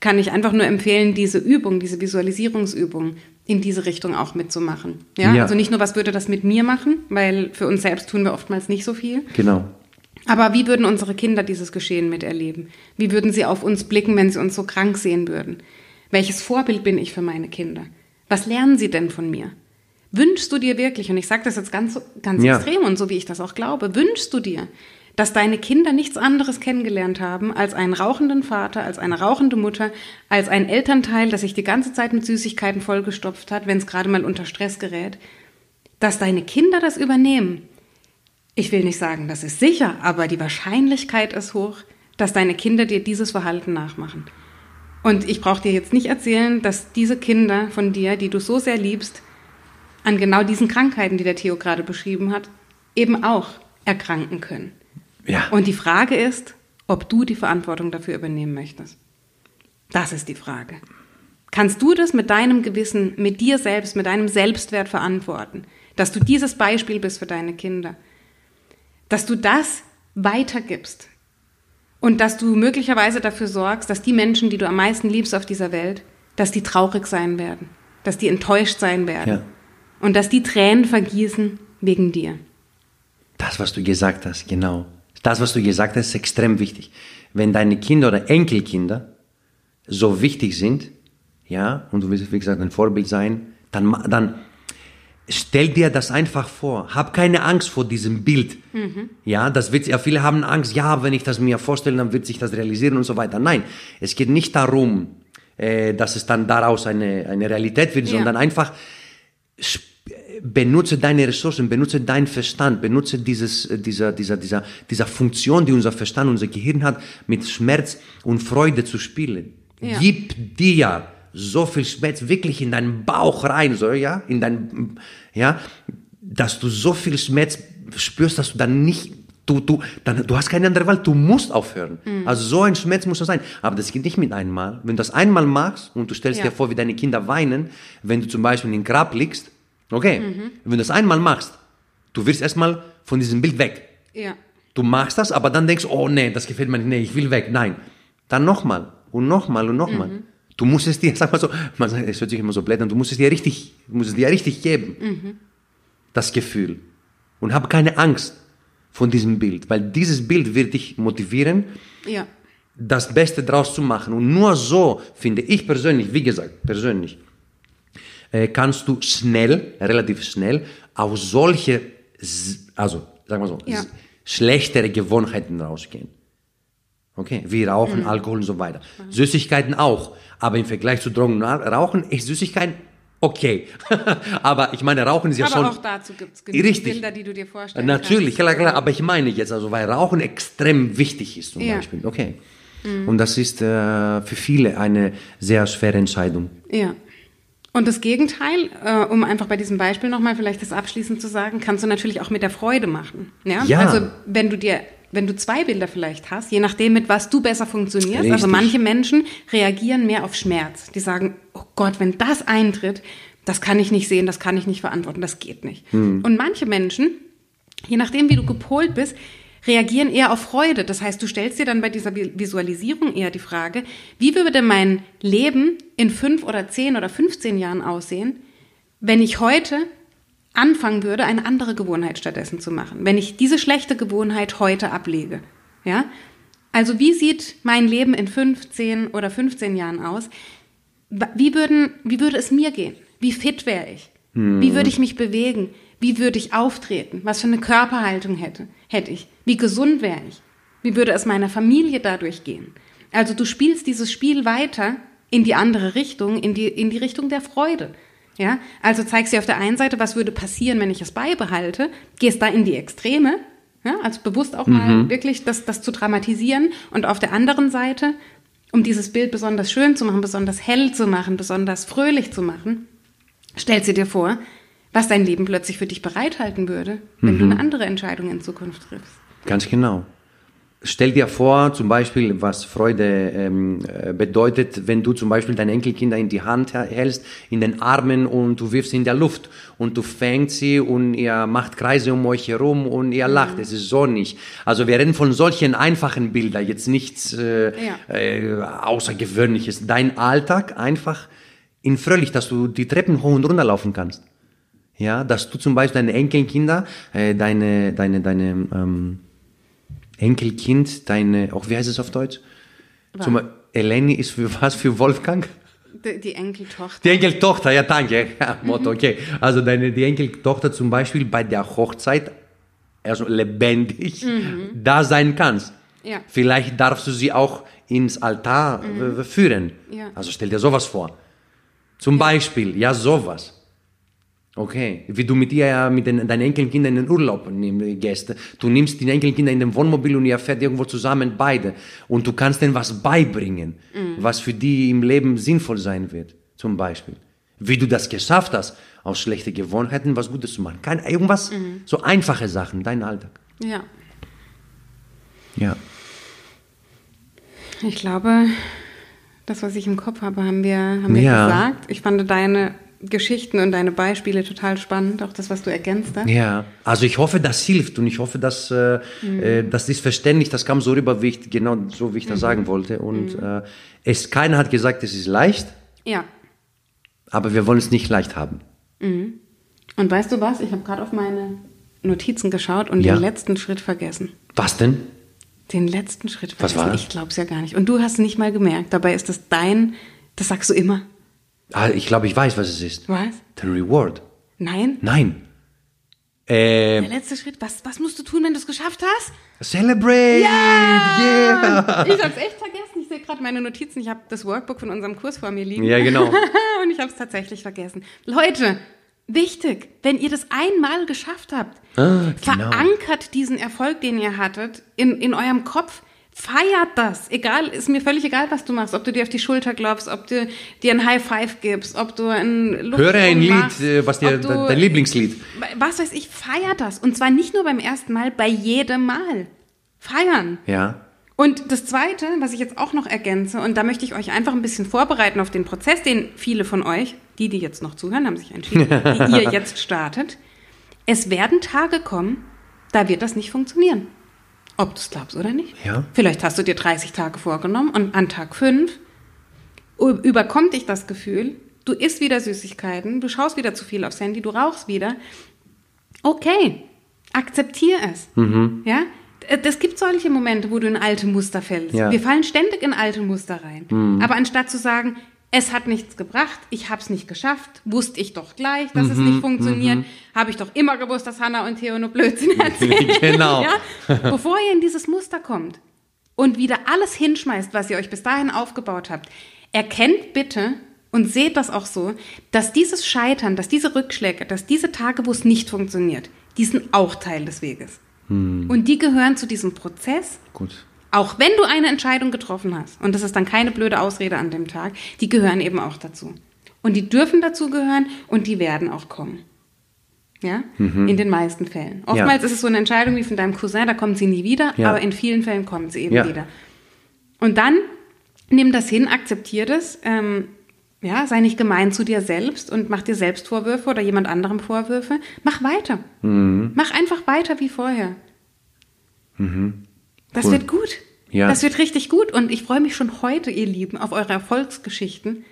kann ich einfach nur empfehlen, diese Übung, diese Visualisierungsübung in diese Richtung auch mitzumachen. Ja? Ja. Also nicht nur, was würde das mit mir machen, weil für uns selbst tun wir oftmals nicht so viel. Genau. Aber wie würden unsere Kinder dieses Geschehen miterleben? Wie würden sie auf uns blicken, wenn sie uns so krank sehen würden? Welches Vorbild bin ich für meine Kinder? Was lernen sie denn von mir? Wünschst du dir wirklich, und ich sage das jetzt ganz, ganz Ja. extrem und so wie ich das auch glaube, wünschst du dir, dass deine Kinder nichts anderes kennengelernt haben als einen rauchenden Vater, als eine rauchende Mutter, als ein Elternteil, das sich die ganze Zeit mit Süßigkeiten vollgestopft hat, wenn es gerade mal unter Stress gerät? Dass deine Kinder das übernehmen, ich will nicht sagen, das ist sicher, aber die Wahrscheinlichkeit ist hoch, dass deine Kinder dir dieses Verhalten nachmachen. Und ich brauche dir jetzt nicht erzählen, dass diese Kinder von dir, die du so sehr liebst, an genau diesen Krankheiten, die der Theo gerade beschrieben hat, eben auch erkranken können. Ja. Und die Frage ist, ob du die Verantwortung dafür übernehmen möchtest. Das ist die Frage. Kannst du das mit deinem Gewissen, mit dir selbst, mit deinem Selbstwert verantworten, dass du dieses Beispiel bist für deine Kinder? Dass du das weitergibst und dass du möglicherweise dafür sorgst, dass die Menschen, die du am meisten liebst auf dieser Welt, dass die traurig sein werden, dass die enttäuscht sein werden Ja. und dass die Tränen vergießen wegen dir. Das, was du gesagt hast, genau. Das, was du gesagt hast, ist extrem wichtig. Wenn deine Kinder oder Enkelkinder so wichtig sind, ja, und du willst, wie gesagt, ein Vorbild sein, dann, dann stell dir das einfach vor. Hab keine Angst vor diesem Bild. Ja, das wird, ja, viele haben Angst, ja, wenn ich das mir vorstelle, dann wird sich das realisieren und so weiter. Nein, es geht nicht darum, äh, dass es dann daraus eine, eine Realität wird, Ja. sondern einfach benutze deine Ressourcen, benutze deinen Verstand, benutze dieses, äh, dieser, dieser, dieser, dieser Funktion, die unser Verstand, unser Gehirn hat, mit Schmerz und Freude zu spielen. Ja. Gib dir so viel Schmerz wirklich in deinen Bauch rein, so, ja, in dein, ja, dass du so viel Schmerz spürst, dass du dann nicht, du, du, dann, du hast keine andere Wahl, du musst aufhören. Also so ein Schmerz muss das sein. Aber das geht nicht mit einmal. Wenn du das einmal machst und du stellst Ja. dir vor, wie deine Kinder weinen, wenn du zum Beispiel in den Grab liegst, okay, wenn du das einmal machst, du wirst erstmal von diesem Bild weg. Ja. Du machst das, aber dann denkst, oh nee, das gefällt mir nicht, nee, ich will weg. Nein. Dann nochmal und nochmal und nochmal. Du musst es dir, sag mal so, man sagt, es hört sich immer so blöd an, du musst es dir richtig, musst es dir richtig geben. Das Gefühl. Und hab keine Angst von diesem Bild, weil dieses Bild wird dich motivieren, Ja. das Beste draus zu machen. Und nur so, finde ich persönlich, wie gesagt, persönlich, äh, kannst du schnell, relativ schnell, aus solche, also sagen wir so, Ja. schlechtere Gewohnheiten rausgehen. Okay, wie Rauchen, Mhm. Alkohol und so weiter. Süßigkeiten auch. Aber im Vergleich zu Drogen und Rauchen ist Süßigkeiten okay. aber ich meine, Rauchen ist ja Aber schon. auch dazu gibt es genug Richtig. Bilder, die du dir vorstellen Natürlich, klar, klar, aber ich meine jetzt, also weil Rauchen extrem wichtig ist zum Ja. Mhm. Beispiel. Okay. Und das ist äh, für viele eine sehr schwere Entscheidung. Ja. Und das Gegenteil, äh, um einfach bei diesem Beispiel nochmal vielleicht das abschließend zu sagen, kannst du natürlich auch mit der Freude machen. Ja? Ja. Also wenn du dir, wenn du zwei Bilder vielleicht hast, je nachdem, mit was du besser funktionierst. Also Richtig. manche Menschen reagieren mehr auf Schmerz. Die sagen, oh Gott, wenn das eintritt, das kann ich nicht sehen, das kann ich nicht verantworten, das geht nicht. Und manche Menschen je nachdem, wie du gepolt bist, reagieren eher auf Freude. Das heißt, du stellst dir dann bei dieser Visualisierung eher die Frage, wie würde mein Leben in fünf oder zehn oder 15 Jahren aussehen, wenn ich heute anfangen würde, eine andere Gewohnheit stattdessen zu machen, wenn ich diese schlechte Gewohnheit heute ablege. Ja? Also wie sieht mein Leben in 15 oder 15 Jahren aus? Wie, würden, wie würde es mir gehen? Wie fit wäre ich? Hm. Wie würde ich mich bewegen? Wie würde ich auftreten? Was für eine Körperhaltung hätte, hätte ich? Wie gesund wäre ich? Wie würde es meiner Familie dadurch gehen? Also du spielst dieses Spiel weiter in die andere Richtung, in die, in die Richtung der Freude. Ja, also zeigst du auf der einen Seite, was würde passieren, wenn ich es beibehalte, gehst da in die Extreme, ja, also bewusst auch mal mhm. wirklich das, das zu dramatisieren und auf der anderen Seite, um dieses Bild besonders schön zu machen, besonders hell zu machen, besonders fröhlich zu machen, stellst du dir vor, was dein Leben plötzlich für dich bereithalten würde, wenn mhm. du eine andere Entscheidung in Zukunft triffst. Ganz genau. Stell dir vor, zum Beispiel, was Freude ähm, äh, bedeutet, wenn du zum Beispiel deine Enkelkinder in die Hand hältst, in den Armen und du wirfst sie in der Luft und du fängst sie und ihr macht Kreise um euch herum und ihr lacht. Mhm. Es ist sonnig. Also wir reden von solchen einfachen Bildern, jetzt nichts äh, ja. äh, Außergewöhnliches. Dein Alltag einfach in fröhlich, dass du die Treppen hoch und runter laufen kannst. Ja, dass du zum Beispiel deine Enkelkinder, äh, deine, deine, deine ähm, Enkelkind, deine, auch wie heißt es auf Deutsch? Was? Zum Eleni ist für was? Für Wolfgang? Die, die Enkeltochter. Die Enkeltochter, ja, danke. Ja, Motto, okay. Also deine, die Enkeltochter zum Beispiel bei der Hochzeit, also lebendig, mhm. da sein kannst. Ja. Vielleicht darfst du sie auch ins Altar mhm. führen. Ja. Also stell dir sowas vor. Zum. Beispiel, ja, sowas. Okay, wie du mit ihr, mit den, deinen Enkelkindern in den Urlaub gehst. Du nimmst die Enkelkinder in den Wohnmobil und ihr fährt irgendwo zusammen beide. Und du kannst denen was beibringen, mhm. was für die im Leben sinnvoll sein wird. Zum Beispiel. Wie du das geschafft hast, aus schlechten Gewohnheiten was Gutes zu machen. Kein, irgendwas, mhm. so einfache Sachen, dein Alltag. Ja. Ja. Ich glaube, das, was ich im Kopf habe, haben wir, haben wir ja. gesagt. Ich fand deine Geschichten und deine Beispiele total spannend, auch das, was du ergänzt hast. Ja, also ich hoffe, das hilft und ich hoffe, dass äh, mhm. äh, das ist verständlich, das kam so rüber, wie ich, genau so, wie ich das mhm. sagen wollte. Und mhm. äh, es, keiner hat gesagt, es ist leicht. Ja. Aber wir wollen es nicht leicht haben. Mhm. Und weißt du was? Ich habe gerade auf meine Notizen geschaut und ja. den letzten Schritt vergessen. Was denn? Den letzten Schritt vergessen. Was war das? Ich glaube es ja gar nicht. Und du hast es nicht mal gemerkt. Dabei ist das dein, das sagst du immer. Ah, ich glaube, ich weiß, was es ist. Was? Der Reward. Nein? Nein. Ähm, Der letzte Schritt. Was, was musst du tun, wenn du es geschafft hast? Celebrate! Ja! Yeah! Ich habe es echt vergessen. Ich sehe gerade meine Notizen. Ich habe das Workbook von unserem Kurs vor mir liegen. Ja, genau. Und ich habe es tatsächlich vergessen. Leute, wichtig, wenn ihr das einmal geschafft habt, ah, genau. verankert diesen Erfolg, den ihr hattet, in, in eurem Kopf Feiert das. Egal, ist mir völlig egal, was du machst. Ob du dir auf die Schulter klopfst, ob du dir ein High Five gibst, ob du ein Luft Höre ein machst, Lied, äh, was dir, du, dein Lieblingslied. Was weiß ich, feier das. Und zwar nicht nur beim ersten Mal, bei jedem Mal. Feiern. Ja. Und das Zweite, was ich jetzt auch noch ergänze, und da möchte ich euch einfach ein bisschen vorbereiten auf den Prozess, den viele von euch, die, die jetzt noch zuhören, haben sich entschieden, die ihr jetzt startet. Es werden Tage kommen, da wird das nicht funktionieren. Ob du es glaubst oder nicht. Ja. Vielleicht hast du dir 30 Tage vorgenommen und an Tag 5 überkommt dich das Gefühl, du isst wieder Süßigkeiten, du schaust wieder zu viel aufs Handy, du rauchst wieder. Okay, akzeptiere es. Mhm. Ja? Es gibt solche Momente, wo du in alte Muster fällst. Ja. Wir fallen ständig in alte Muster rein. Mhm. Aber anstatt zu sagen, es hat nichts gebracht, ich habe es nicht geschafft, wusste ich doch gleich, dass mhm, es nicht funktioniert, mhm. habe ich doch immer gewusst, dass Hannah und Theo nur Blödsinn erzählen. genau. Ja? Bevor ihr in dieses Muster kommt und wieder alles hinschmeißt, was ihr euch bis dahin aufgebaut habt, erkennt bitte und seht das auch so, dass dieses Scheitern, dass diese Rückschläge, dass diese Tage, wo es nicht funktioniert, die sind auch Teil des Weges. Hm. Und die gehören zu diesem Prozess. Gut. Auch wenn du eine Entscheidung getroffen hast, und das ist dann keine blöde Ausrede an dem Tag, die gehören eben auch dazu. Und die dürfen dazu gehören und die werden auch kommen. Ja, mhm. in den meisten Fällen. Oftmals ja. ist es so eine Entscheidung wie von deinem Cousin, da kommt sie nie wieder, ja. aber in vielen Fällen kommt sie eben ja. wieder. Und dann nimm das hin, akzeptier das, ähm, Ja, sei nicht gemein zu dir selbst und mach dir selbst Vorwürfe oder jemand anderem Vorwürfe. Mach weiter. Mhm. Mach einfach weiter wie vorher. Das Cool. wird gut. Ja. Das wird richtig gut. Und ich freue mich schon heute, ihr Lieben, auf eure Erfolgsgeschichten.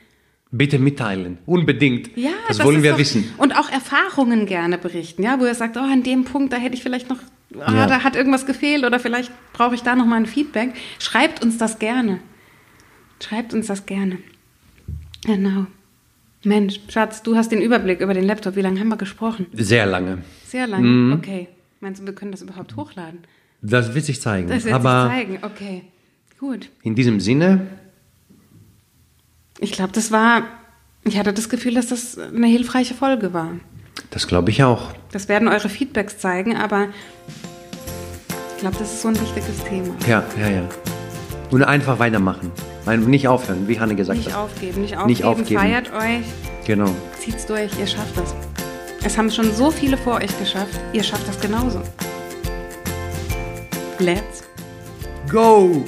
Bitte mitteilen, unbedingt. Ja, das, wollen ist wir doch- wissen. Und auch Erfahrungen gerne berichten, ja, wo ihr sagt, oh, an dem Punkt, da hätte ich vielleicht noch, ah, Ja. da hat irgendwas gefehlt oder vielleicht brauche ich da noch mal ein Feedback. Schreibt uns das gerne. Schreibt uns das gerne. Genau. Mensch, Schatz, du hast den Überblick über den Laptop. Wie lange haben wir gesprochen? Sehr lange. Sehr lange. Mhm. Okay. Meinst du, wir können das überhaupt hochladen? Das wird sich zeigen. Das wird Aber sich zeigen. Okay. Gut. in diesem Sinne, Ich glaube, das war. Ich hatte das Gefühl, dass das eine hilfreiche Folge war. das glaube ich auch. Das werden eure Feedbacks zeigen, aber ich glaube, das ist so ein wichtiges Thema. Ja, ja, ja. Und einfach weitermachen. Nicht aufhören, wie Hanne gesagt Nicht hat. aufgeben, nicht aufgeben, Nicht aufgeben. feiert euch, Genau. zieht's durch, ihr schafft das. Es haben schon so viele vor euch geschafft, ihr schafft das genauso. Let's Go!